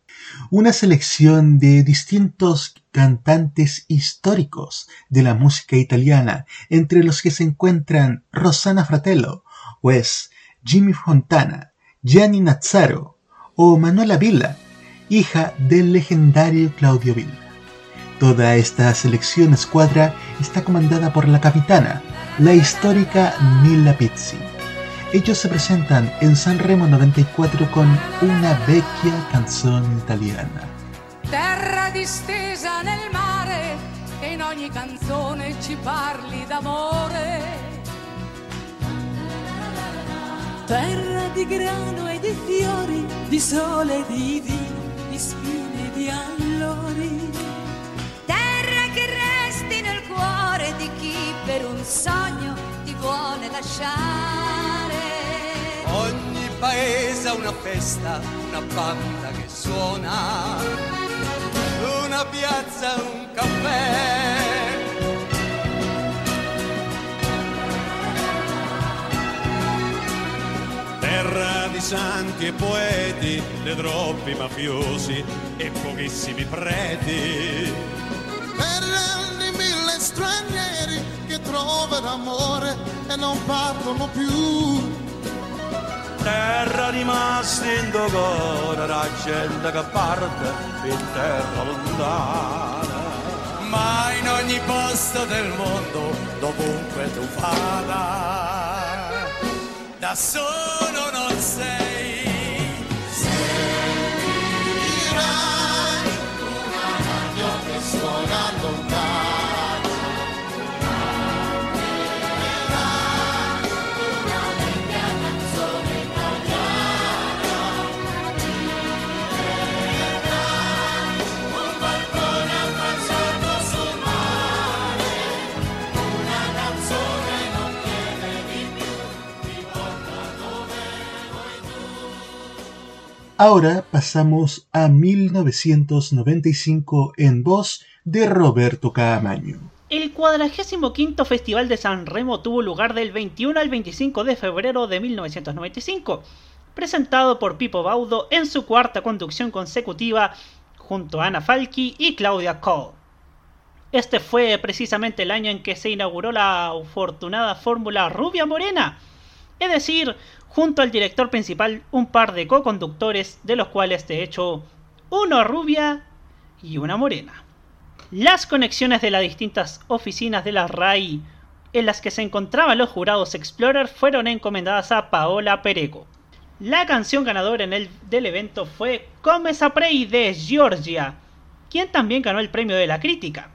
una selección de distintos cantantes históricos de la música italiana, entre los que se encuentran Rosanna Fratello, Wes, Jimmy Fontana, Gianni Nazzaro o Manuela Villa, hija del legendario Claudio Villa. Toda esta selección escuadra está comandada por la capitana, la histórica Mila Pizzi. Ellos se presentan en Sanremo 94 con una vecchia canzone italiana. Terra distesa nel mare, che in ogni canzone ci parli d'amore. Terra di grano e di fiori, di sole e di vino, di spine e di allori. Che resti nel cuore di chi per un sogno ti vuole lasciare. Ogni paese ha una festa, una banda che suona, una piazza, un caffè. Terra di santi e poeti, le troppi mafiosi e pochissimi preti. Di mille stranieri che trovano amore e non parlano più. Terra rimasta in cuore, la gente che parte in terra lontana. Ma in ogni posto del mondo, dovunque tu vada, da solo non sei. Ahora pasamos a 1995 en voz de Roberto Caamaño. El 45 Festival de San Remo tuvo lugar del 21 al 25 de febrero de 1995, presentado por Pipo Baudo en su cuarta conducción consecutiva junto a Ana Falchi y Claudia Cole. Este fue precisamente el año en que se inauguró la afortunada fórmula Rubia Morena, es decir, junto al director principal un par de co-conductores, de los cuales de hecho uno rubia y una morena. Las conexiones de las distintas oficinas de la RAI en las que se encontraban los jurados Explorer fueron encomendadas a Paola Perego. La canción ganadora en el, del evento fue Come Saprei de Georgia, quien también ganó el premio de la crítica,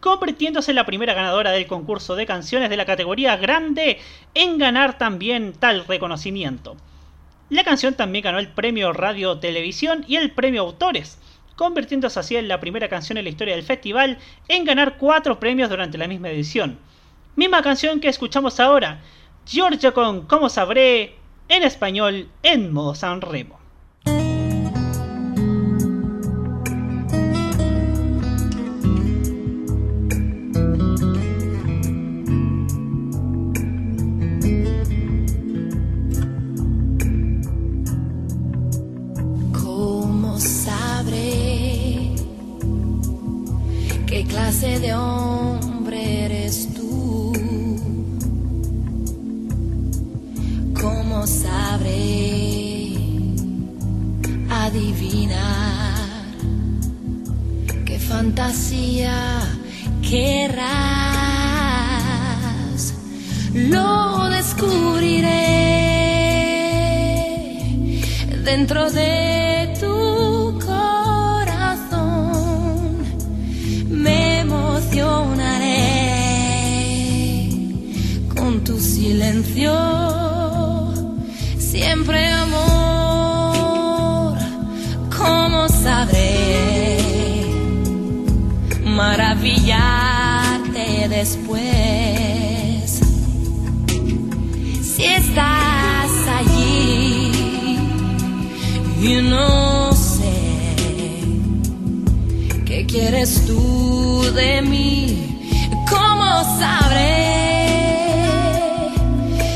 convirtiéndose en la primera ganadora del concurso de canciones de la categoría grande en ganar también tal reconocimiento. La canción también ganó el premio Radio Televisión y el premio Autores, convirtiéndose así en la primera canción en la historia del festival en ganar cuatro premios durante la misma edición. Misma canción que escuchamos ahora, Giorgio con Como Sabré, en español en modo San Remo. De hombre eres tú? ¿Cómo sabré adivinar qué fantasía querrás? Lo descubriré dentro de y no sé qué quieres tú de mí, ¿cómo sabré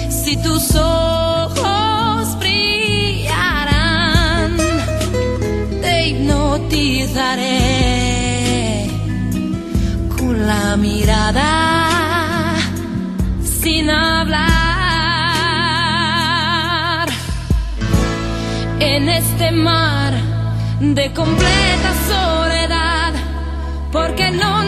si tus ojos brillarán? Te hipnotizaré con la mirada en este mar de completa soledad, porque no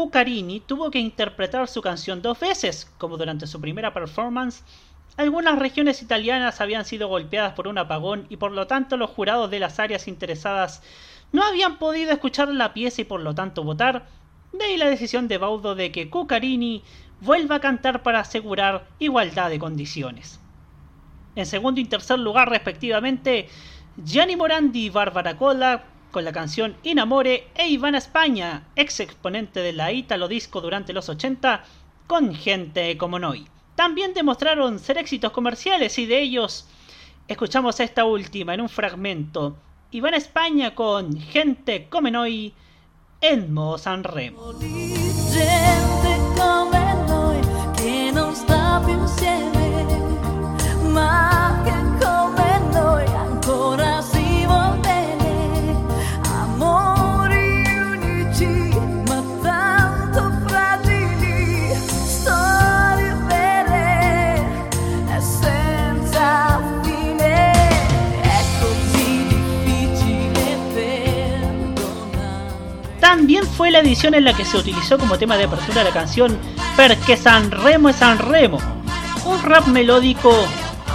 Cuccarini tuvo que interpretar su canción dos veces, como durante su primera performance. Algunas regiones italianas habían sido golpeadas por un apagón y por lo tanto los jurados de las áreas interesadas no habían podido escuchar la pieza y por lo tanto votar. De ahí la decisión de Baudo de que Cuccarini vuelva a cantar para asegurar igualdad de condiciones. En segundo y tercer lugar, respectivamente, Gianni Morandi y Barbara Cola con la canción Inamore e Ivana España, ex exponente de la Italo Disco durante los 80, con Gente como Noi. También demostraron ser éxitos comerciales y de ellos escuchamos esta última en un fragmento. Ivana España con Gente come Noi en più insieme, ma También fue la edición en la que se utilizó como tema de apertura la canción Perché Sanremo es Sanremo, un rap melódico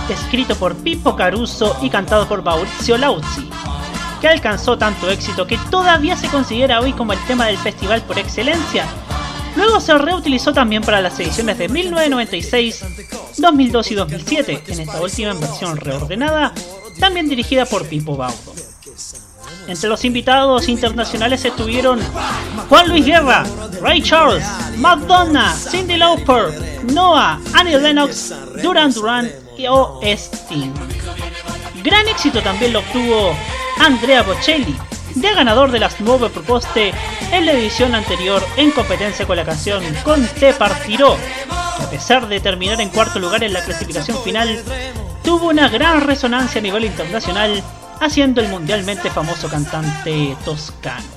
escrito por Pippo Caruso y cantado por Maurizio Lauzi, que alcanzó tanto éxito que todavía se considera hoy como el tema del festival por excelencia. Luego se reutilizó también para las ediciones de 1996, 2002 y 2007, en esta última versión reordenada, también dirigida por Pippo Baudo. Entre los invitados internacionales estuvieron Juan Luis Guerra, Ray Charles, Madonna, Cindy Lauper, Noah, Annie Lennox, Duran Duran y O.S. Gran éxito también lo obtuvo Andrea Bocelli, ya ganador de las nueve proposte en la edición anterior en competencia con la canción Con Te Partiró, a pesar de terminar en cuarto lugar en la clasificación final, tuvo una gran resonancia a nivel internacional, haciendo el mundialmente famoso cantante toscano.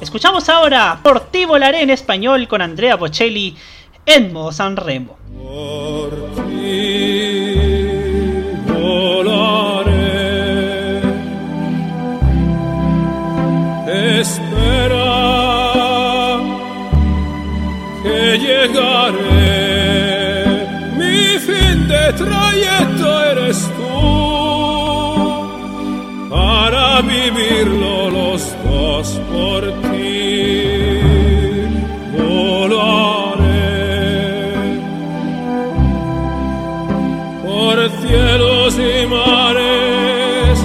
Escuchamos ahora Por ti volaré en español con Andrea Bocelli en modo Sanremo. volaré. Espera que llegaré. Mi fin de trayecto eres vivirlo los dos por ti. Volaré por cielos y mares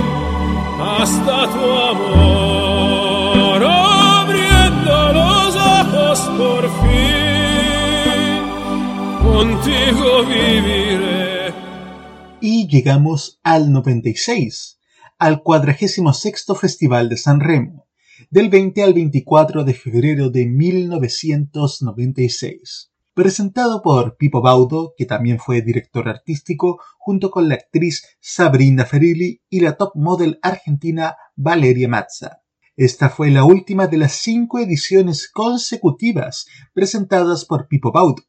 hasta tu amor, abriendo los ojos por fin, contigo viviré. Y llegamos al 96, al 46 Festival de San Remo, del 20 al 24 de febrero de 1996. Presentado por Pipo Baudo, que también fue director artístico, junto con la actriz Sabrina Ferilli y la top model argentina Valeria Mazza. Esta fue la última de las cinco ediciones consecutivas presentadas por Pipo Baudo.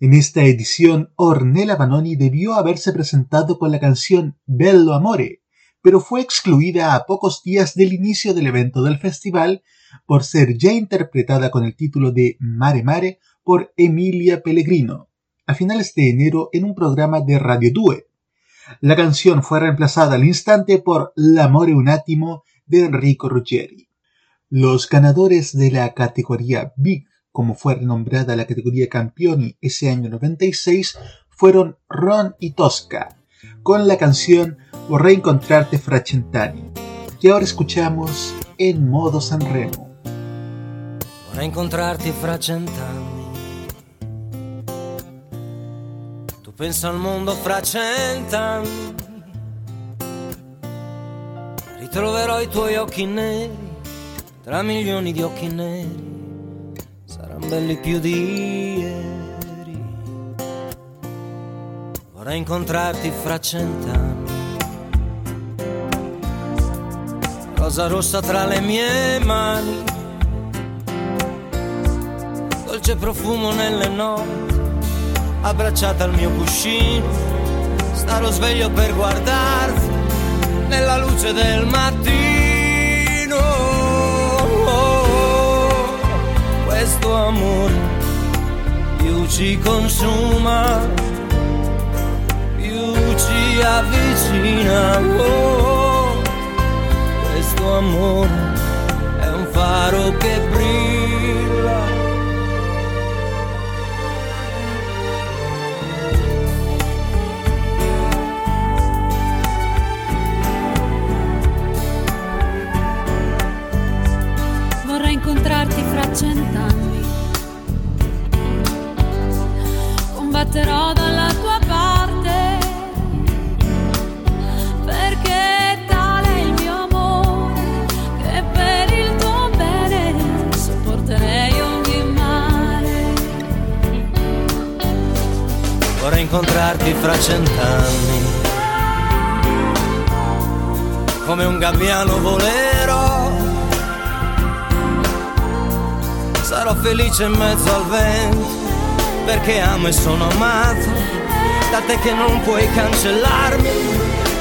En esta edición, Ornella Vanoni debió haberse presentado con la canción Bello Amore, pero fue excluida a pocos días del inicio del evento del festival por ser ya interpretada con el título de Mare Mare por Emilia Pellegrino, a finales de enero en un programa de Radio 2. La canción fue reemplazada al instante por L'amore un attimo de Enrico Ruggeri. Los ganadores de la categoría Big, como fue renombrada la categoría Campioni ese año 96, fueron Ron y Tosca, con la canción Vorrei incontrarte fra cent'anni, que ahora escuchamos en modo Sanremo. Vorrei incontrarti fra cent'anni. Tu pensa al mondo fra cent'anni. Ritroverò i tuoi occhi neri tra milioni di occhi neri. Saranno belli più di ieri. Vorrei incontrarti fra cent'anni. rosa rossa tra le mie mani, dolce profumo nelle notti, abbracciata al mio cuscino, starò sveglio per guardarti nella luce del mattino. Questo amore più ci consuma, più ci avvicina. Oh, questo amore. È un faro che felice in mezzo al vento. Perché amo e sono amato. Da te che non puoi cancellarmi.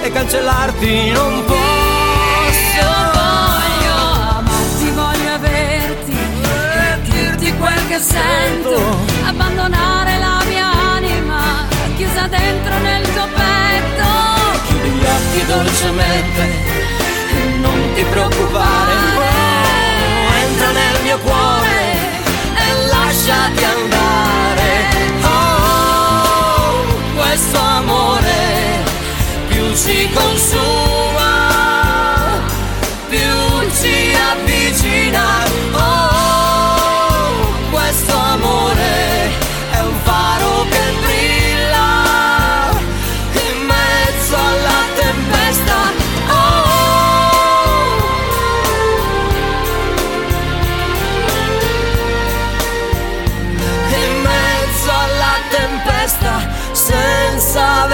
E cancellarti non posso. Voglio amarti, voglio averti e dirti quel che sento. Abbandonare la mia anima chiusa dentro nel tuo petto. Chiudi gli occhi dolcemente e non ti preoccupare. Entra nel mio cuore lasciati andare. Oh, questo amore più ci consuma, più ci avvicina.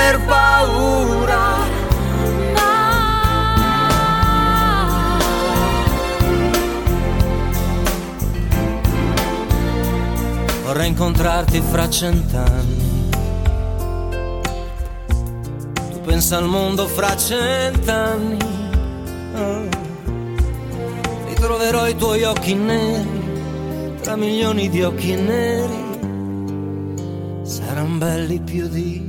Aver paura. Vorrei incontrarti fra cent'anni. Tu pensa al mondo fra cent'anni. Ah. Ritroverò i tuoi occhi neri tra milioni di occhi neri. Saranno belli più di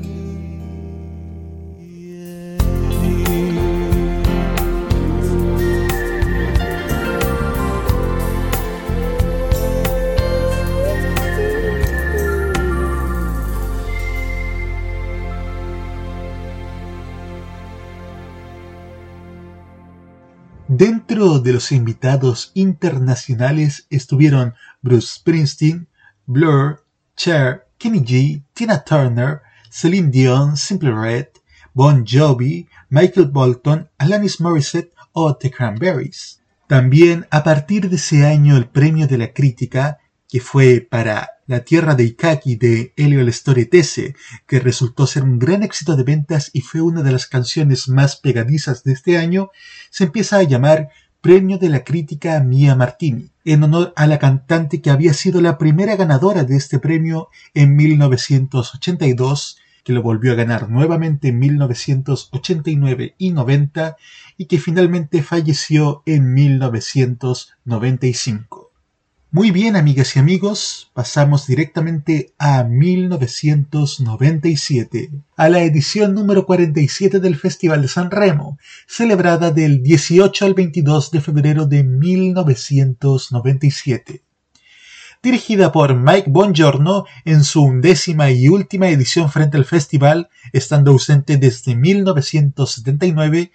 De los invitados internacionales estuvieron Bruce Springsteen, Blur, Cher, Kenny G, Tina Turner, Celine Dion, Simple Red, Bon Jovi, Michael Bolton, Alanis Morissette o The Cranberries. También a partir de ese año el premio de la crítica, que fue para La Tierra de Ikaki de Elio El Storetese, que resultó ser un gran éxito de ventas y fue una de las canciones más pegadizas de este año, se empieza a llamar Premio de la Crítica Mia Martini, en honor a la cantante que había sido la primera ganadora de este premio en 1982, que lo volvió a ganar nuevamente en 1989 y 90 y que finalmente falleció en 1995. Muy bien, amigas y amigos, pasamos directamente a 1997, a la edición número 47 del Festival de San Remo, celebrada del 18 al 22 de febrero de 1997. Dirigida por Mike Bongiorno en su undécima y última edición frente al festival, estando ausente desde 1979,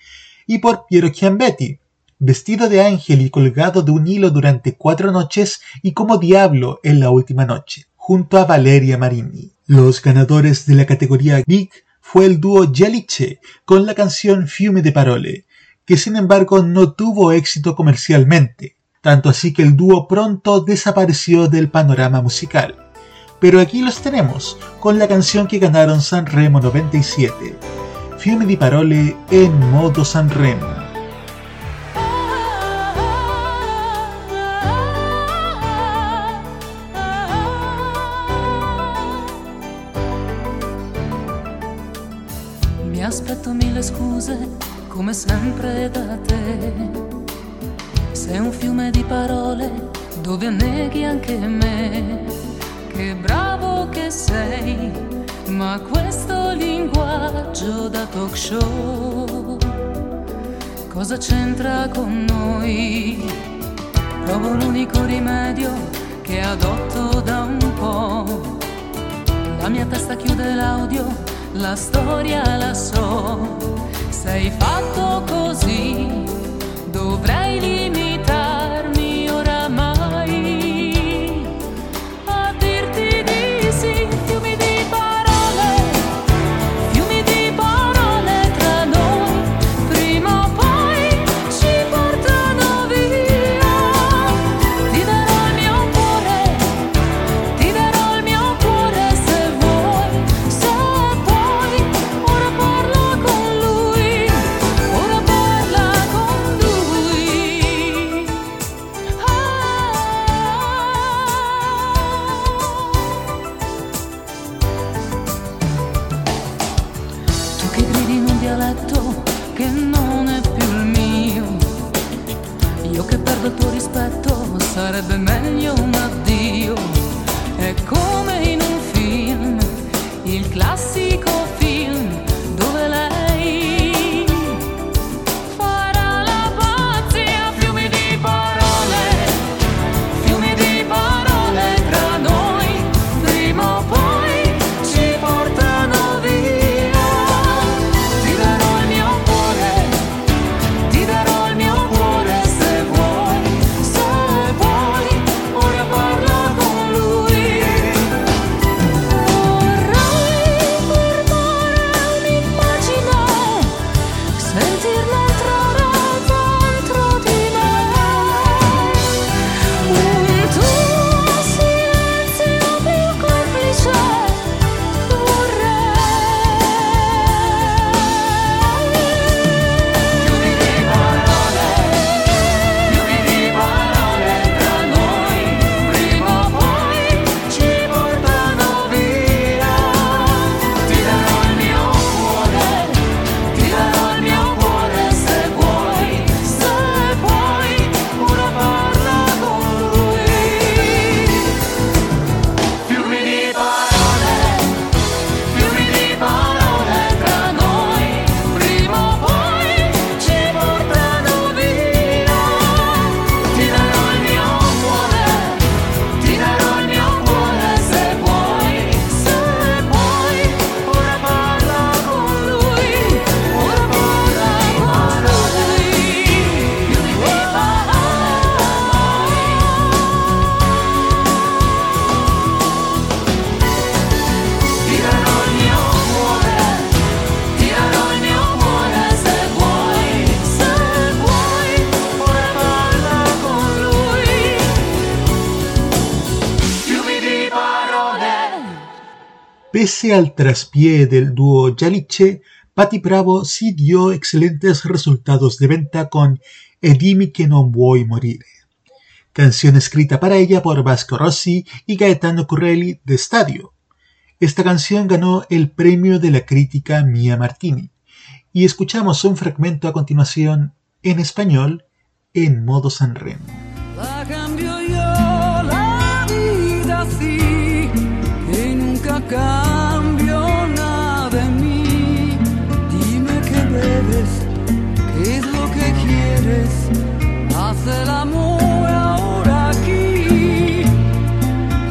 y por Piero Chiambetti, vestido de ángel y colgado de un hilo durante cuatro noches y como diablo en la última noche, junto a Valeria Marini. Los ganadores de la categoría Geek fue el dúo Giallice con la canción Fiume de Parole, que sin embargo no tuvo éxito comercialmente, tanto así que el dúo pronto desapareció del panorama musical. Pero aquí los tenemos, con la canción que ganaron Sanremo 97, Fiume di Parole en modo Sanremo. Come sempre da te. Sei un fiume di parole dove neghi anche me. Che bravo che sei, ma questo linguaggio da talk show cosa c'entra con noi? Provo l'unico rimedio che adotto da un po'. La mia testa chiude l'audio, la storia la so. Sei fatto così, dovrei limitarmi Pese al traspié del dúo Yaliche, Patti Bravo sí dio excelentes resultados de venta con E dimmi che non vuoi morire, canción escrita para ella por Vasco Rossi y Gaetano Currelli de Stadio. Esta canción ganó el premio de la crítica Mia Martini y escuchamos un fragmento a continuación en español en modo Sanremo. Haz el amor ahora aquí.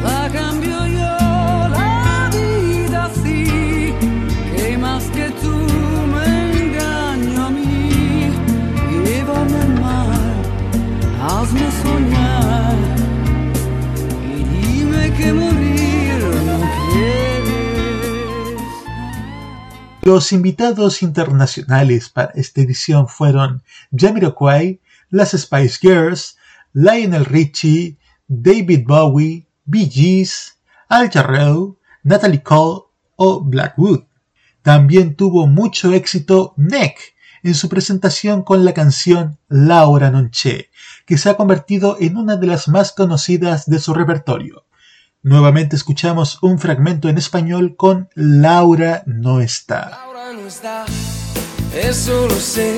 La cambio yo la vida así, que más que tú me engaño a mí. Llévame al mar, hazme soñar y dime que morir no quieres. Los invitados internacionales para esta edición fueron Jamiroquai, las Spice Girls, Lionel Richie, David Bowie, Bee Gees, Al Jarreau, Natalie Cole o Blackwood. También tuvo mucho éxito Neck en su presentación con la canción Laura Non C'è, que se ha convertido en una de las más conocidas de su repertorio. Nuevamente escuchamos un fragmento en español con Laura no está. Laura no está, eso lo sé,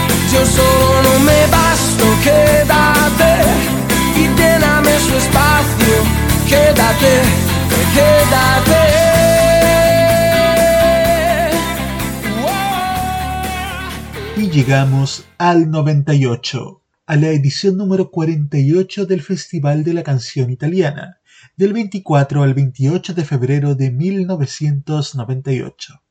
Yo solo no me basto, quédate y lléname su espacio, quédate, quédate. Y llegamos al 98, a la edición número 48 del Festival de la Canción Italiana, del 24 al 28 de febrero de 1998.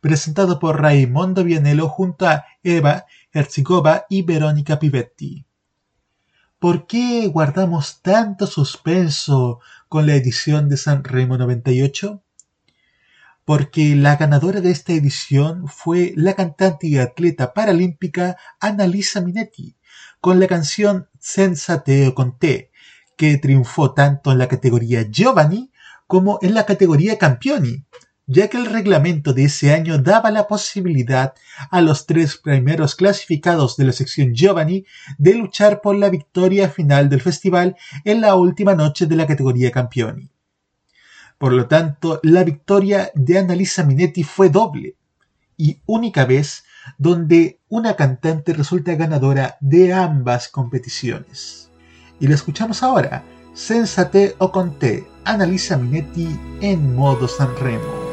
Presentado por Raimondo Vianello junto a Eva Herzigova y Verónica Pivetti. ¿Por qué guardamos tanto suspenso con la edición de San Remo 98? Porque la ganadora de esta edición fue la cantante y atleta paralímpica Annalisa Minetti, con la canción Senza Te o con te, que triunfó tanto en la categoría Giovanni como en la categoría Campioni, ya que el reglamento de ese año daba la posibilidad a los tres primeros clasificados de la sección Giovanni de luchar por la victoria final del festival en la última noche de la categoría Campioni. Por lo tanto, la victoria de Annalisa Minetti fue doble y única vez donde una cantante resulta ganadora de ambas competiciones. Y la escuchamos ahora, Sensate o Conté, Annalisa Minetti en modo Sanremo.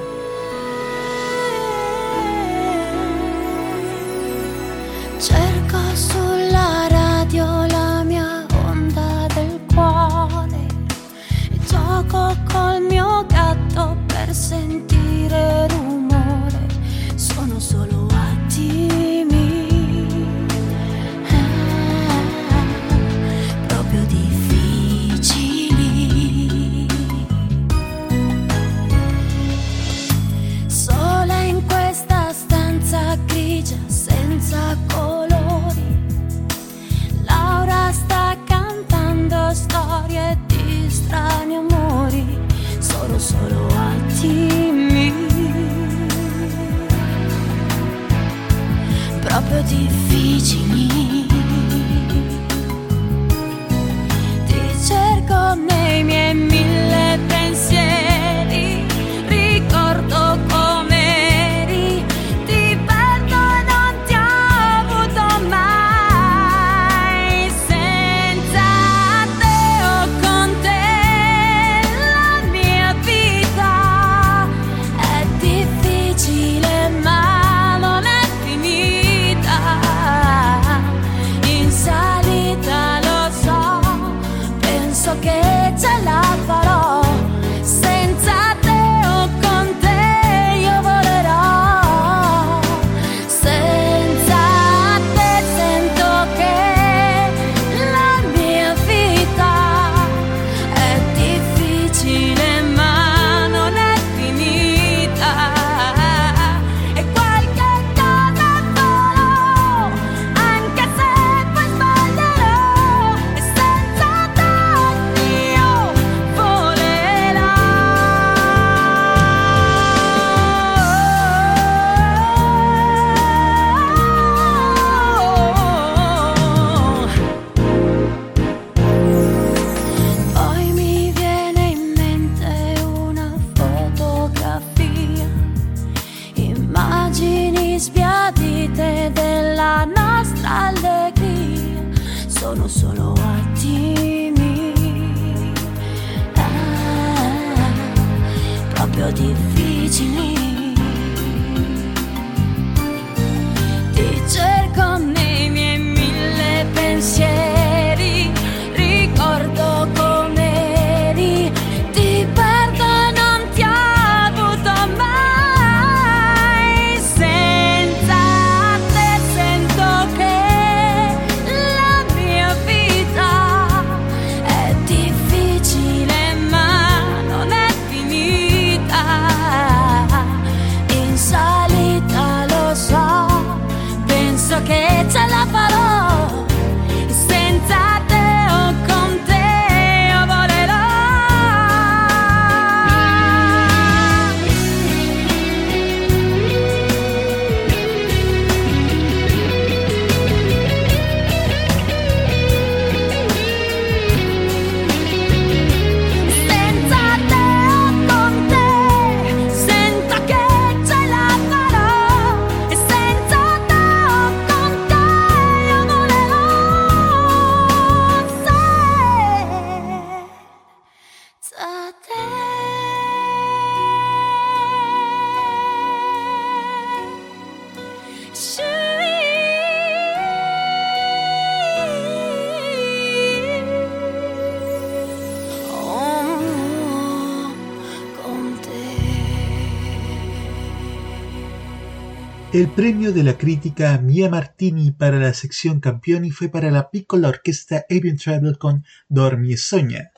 El premio de la crítica Mia Martini para la sección Campioni fue para la piccola orquesta Avian Travel con Dormi e Sogna.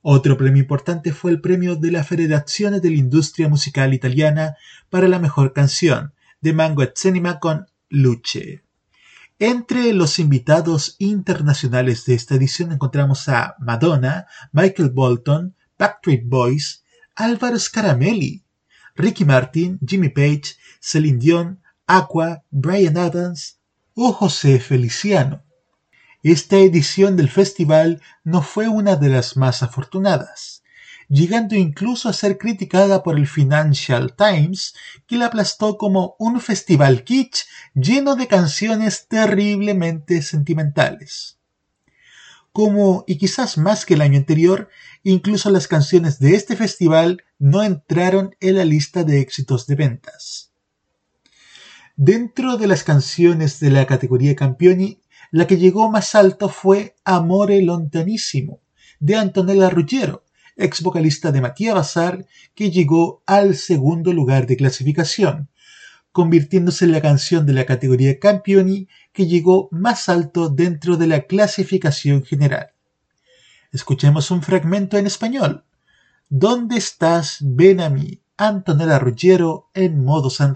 Otro premio importante fue el premio de la Federazione dell'Industria Musicale Italiana para la mejor canción, de Mango et Cinema con Luce. Entre los invitados internacionales de esta edición encontramos a Madonna, Michael Bolton, Backstreet Boys, Álvaro Scaramelli, Ricky Martin, Jimmy Page, Celine Dion, Aqua, Brian Adams o José Feliciano. Esta edición del festival no fue una de las más afortunadas, llegando incluso a ser criticada por el Financial Times, que la aplastó como un festival kitsch lleno de canciones terriblemente sentimentales. Como, y quizás más que el año anterior, incluso las canciones de este festival no entraron en la lista de éxitos de ventas. Dentro de las canciones de la categoría Campioni, la que llegó más alto fue Amore Lontanissimo, de Antonella Ruggiero, ex vocalista de Matías Bazar, que llegó al segundo lugar de clasificación, convirtiéndose en la canción de la categoría Campioni que llegó más alto dentro de la clasificación general. Escuchemos un fragmento en español. ¿Dónde estás? Ven a mí. Antonella Ruggiero en modo San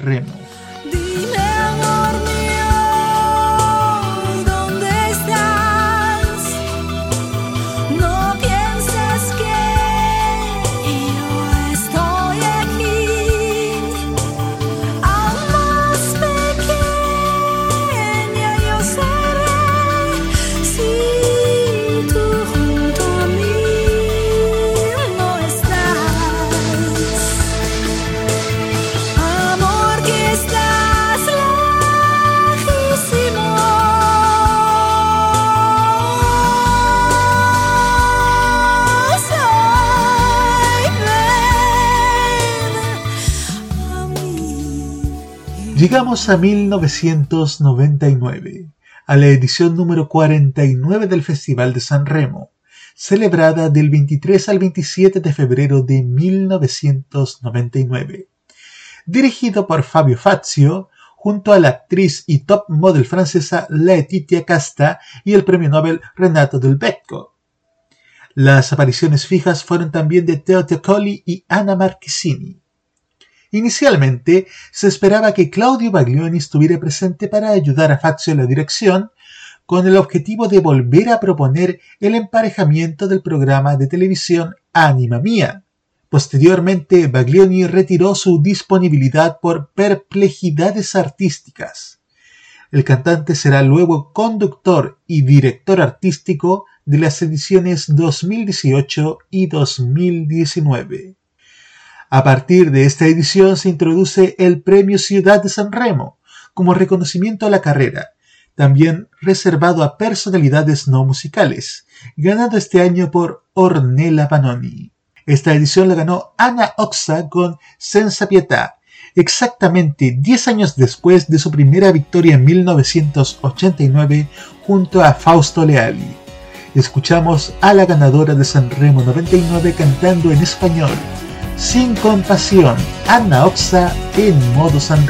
Llegamos a 1999, a la edición número 49 del Festival de San Remo, celebrada del 23 al 27 de febrero de 1999. Dirigido por Fabio Fazio, junto a la actriz y top model francesa Laetitia Casta y el premio Nobel Renato Del Becco. Las apariciones fijas fueron también de Teo Teocoli y Anna Marchesini. Inicialmente se esperaba que Claudio Baglioni estuviera presente para ayudar a Fazio en la dirección, con el objetivo de volver a proponer el emparejamiento del programa de televisión Anima Mía. Posteriormente, Baglioni retiró su disponibilidad por perplejidades artísticas. El cantante será luego conductor y director artístico de las ediciones 2018 y 2019. A partir de esta edición se introduce el Premio Ciudad de San Remo como reconocimiento a la carrera, también reservado a personalidades no musicales, ganado este año por Ornella Panoni. Esta edición la ganó Ana Oxa con Senza Pietà, exactamente 10 años después de su primera victoria en 1989 junto a Fausto Leali. Escuchamos a la ganadora de San Remo 99 cantando en español, Sin compasión, Ana Oxa en modo San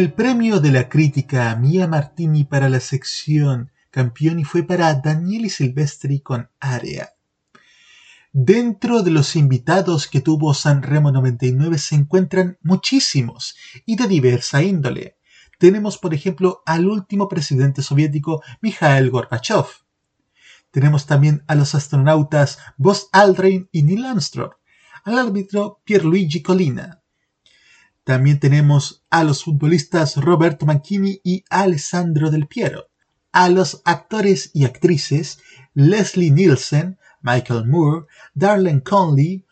El premio de la crítica a Mia Martini para la sección Campioni fue para Daniele Silvestri con Area. Dentro de los invitados que tuvo Sanremo 99 se encuentran muchísimos y de diversa índole. Tenemos, por ejemplo, al último presidente soviético Mikhail Gorbachev. Tenemos también a los astronautas Buzz Aldrin y Neil Armstrong, al árbitro Pierluigi Colina. También tenemos a los futbolistas Roberto Manchini y Alessandro Del Piero, a los actores y actrices Leslie Nielsen, Michael Moore, Darlene Conley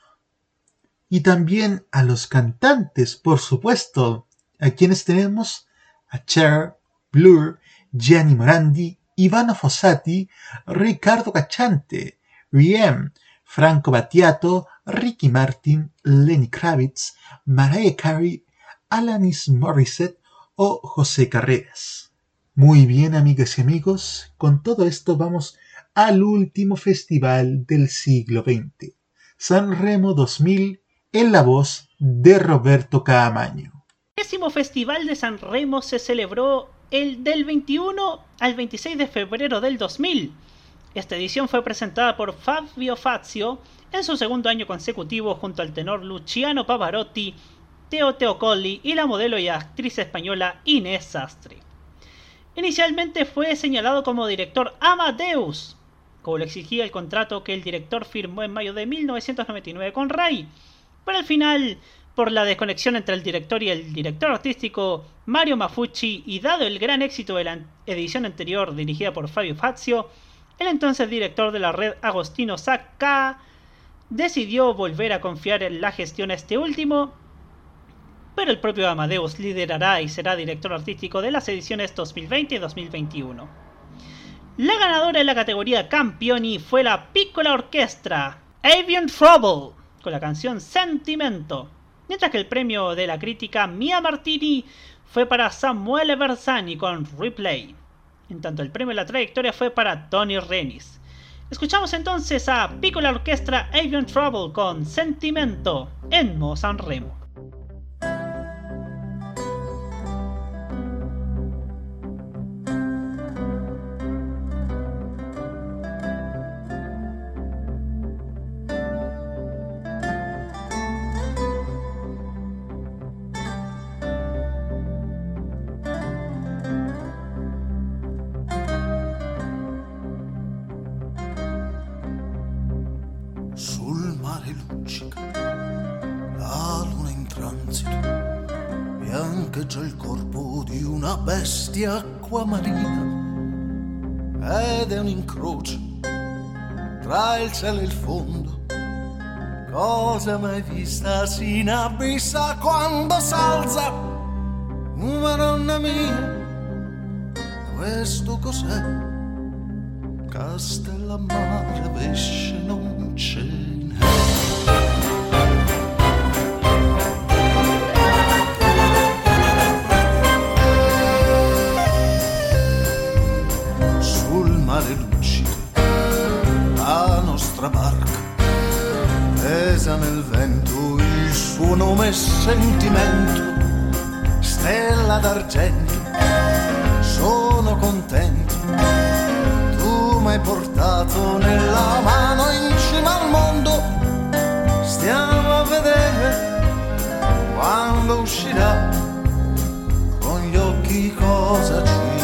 y también a los cantantes, por supuesto, a quienes tenemos a Cher, Blur, Gianni Morandi, Ivano Fossati, Riccardo Cacciante, Riem, Franco Battiato, Ricky Martin, Lenny Kravitz, Mariah Carey, Alanis Morissette o José Carreras. Muy bien, amigas y amigos, con todo esto vamos al último festival del siglo XX, San Remo 2000, en la voz de Roberto Caamaño. El décimo festival de San Remo se celebró el del 21 al 26 de febrero del 2000. Esta edición fue presentada por Fabio Fazio en su segundo año consecutivo junto al tenor Luciano Pavarotti, Teo Teocolli y la modelo y actriz española Inés Sastre. Inicialmente fue señalado como director Amadeus, como lo exigía el contrato que el director firmó en mayo de 1999 con Rai, pero al final, por la desconexión entre el director y el director artístico Mario Mafucci y dado el gran éxito de la edición anterior dirigida por Fabio Fazio, el entonces director de la red Agostino Sacca decidió volver a confiar en la gestión a este último, pero el propio Amadeus liderará y será director artístico de las ediciones 2020 y 2021. La ganadora de la categoría Campioni fue la Piccola Orchestra, Avian Trouble, con la canción Sentimento, mientras que el premio de la crítica Mia Martini fue para Samuele Bersani con Replay. En tanto, el premio de la trayectoria fue para Tony Renis. Escuchamos entonces a Piccola Orchestra Avian Trouble con Sentimento en Mo San Remo. Bestia acquamarina ed è un incrocio tra il cielo e il fondo. Cosa mai vista si inabissa quando s'alza? Madonna mia, questo cos'è? Castellammare pesce non ce n'è. mare lucido, la nostra barca. Pesa nel vento, il suo nome è sentimento, stella d'argento, sono contento, tu m'hai portato nella mano in cima al mondo, stiamo a vedere quando uscirà con gli occhi cosa ci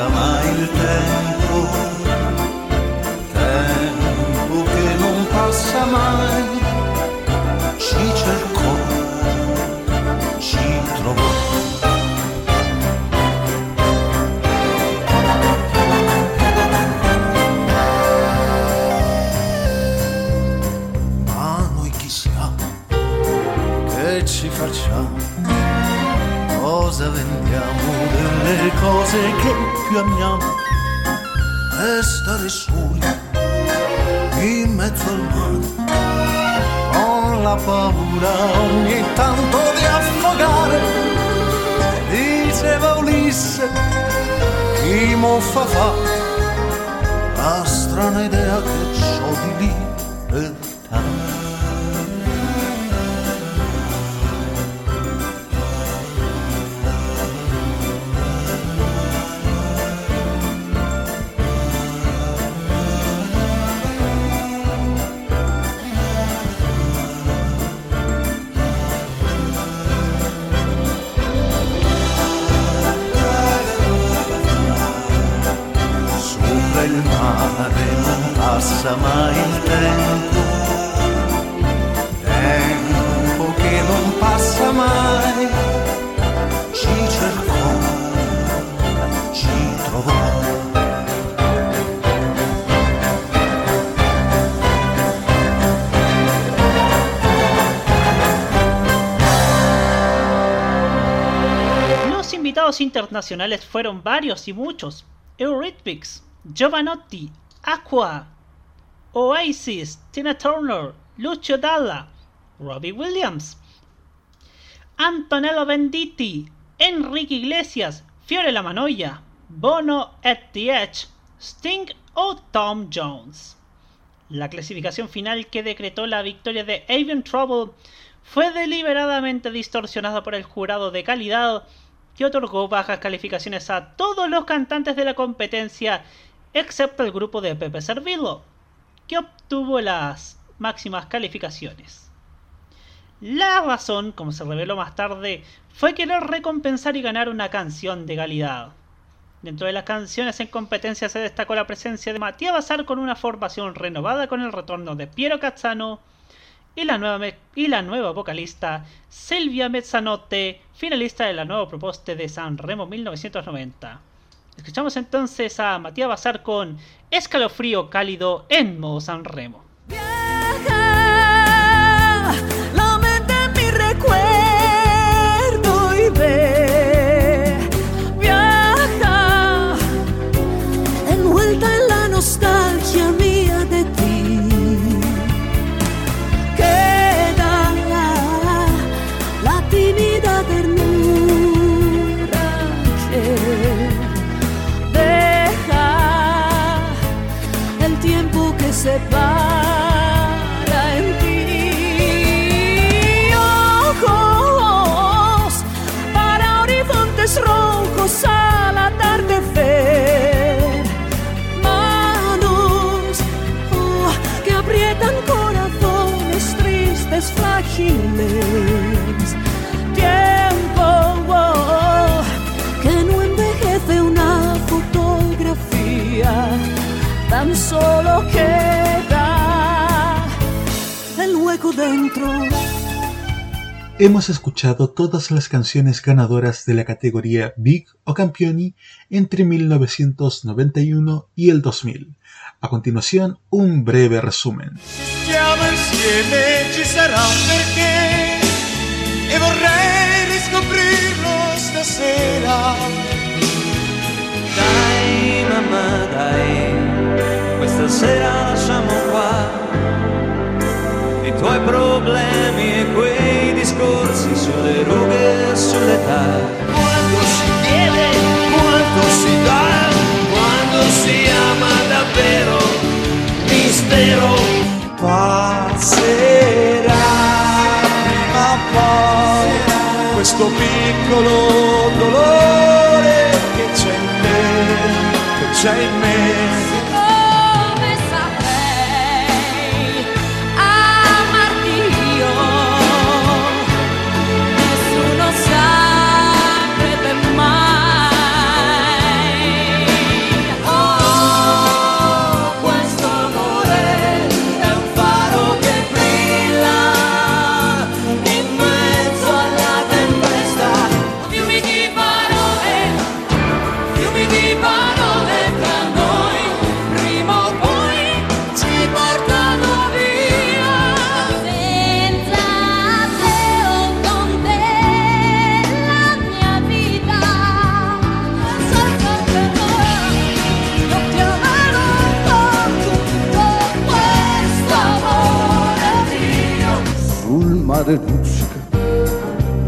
passa mai il tempo, tempo che non passa mai, ci cercò, ci trovò. Ma noi chi siamo? Che ci facciamo? cosa vendiamo delle cose che più amiamo. E stare soli in mezzo al mare. Con la paura ogni tanto di affogare. Diceva Ulisse chi mo fa fa? La strana idea che ho di libertà internacionales fueron varios y muchos. Eurythmics, Giovanotti, Aqua, Oasis, Tina Turner, Lucio Dalla, Robbie Williams, Antonello Venditti, Enrique Iglesias, Fiore La Manoia, Bono at the Edge, Sting o Tom Jones. La clasificación final que decretó la victoria de Avian Trouble fue deliberadamente distorsionada por el jurado de calidad que otorgó bajas calificaciones a todos los cantantes de la competencia excepto el grupo de Pepe Servillo, que obtuvo las máximas calificaciones. La razón, como se reveló más tarde, fue querer recompensar y ganar una canción de calidad. Dentro de las canciones en competencia se destacó la presencia de Matías Bazar con una formación renovada con el retorno de Piero Cazzano y la nueva, y la nueva vocalista Silvia Mezzanotte, finalista de la nueva propuesta de San Remo 1990. Escuchamos entonces a Matías Bazar con Escalofrío Cálido en modo San Remo. Escuchado todas las canciones ganadoras de la categoría Big o Campioni entre 1991 y el 2000. A continuación, un breve resumen. Questa sera lasciamo qua i tuoi problemi discorsi sulle rughe e sull'età. Quando si chiede, quanto si dà, quando si ama davvero, mistero passerà prima o poi questo piccolo dolore che c'è in me, che c'è in me.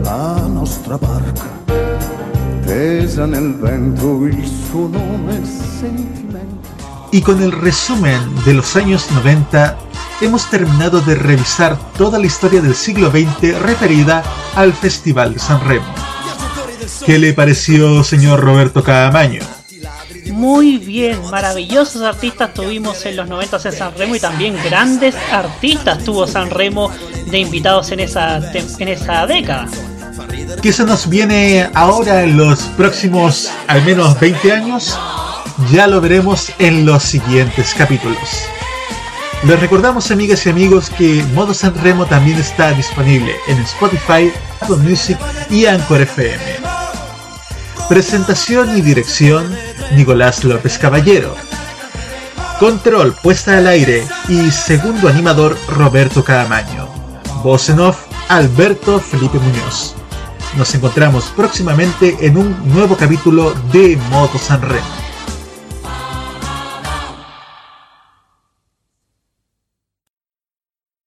La nostra barca, tesa nel vento. Y con el resumen de los años 90, hemos terminado de revisar toda la historia del siglo XX referida al Festival de San Remo. ¿Qué le pareció, señor Roberto Caamaño? Muy bien, maravillosos artistas tuvimos en los 90 en San Remo y también grandes artistas tuvo San Remo de invitados en esa, en esa década. ¿Qué se nos viene ahora en los próximos al menos 20 años? Ya lo veremos en los siguientes capítulos. Les recordamos, amigas y amigos, que Modo San Remo también está disponible en Spotify, Apple Music y Anchor FM. Presentación y dirección, Nicolás López Caballero. Control, puesta al aire y segundo animador, Roberto Caamaño. Voz off, Alberto Felipe Muñoz. Nos encontramos próximamente en un nuevo capítulo de Modo San Remo.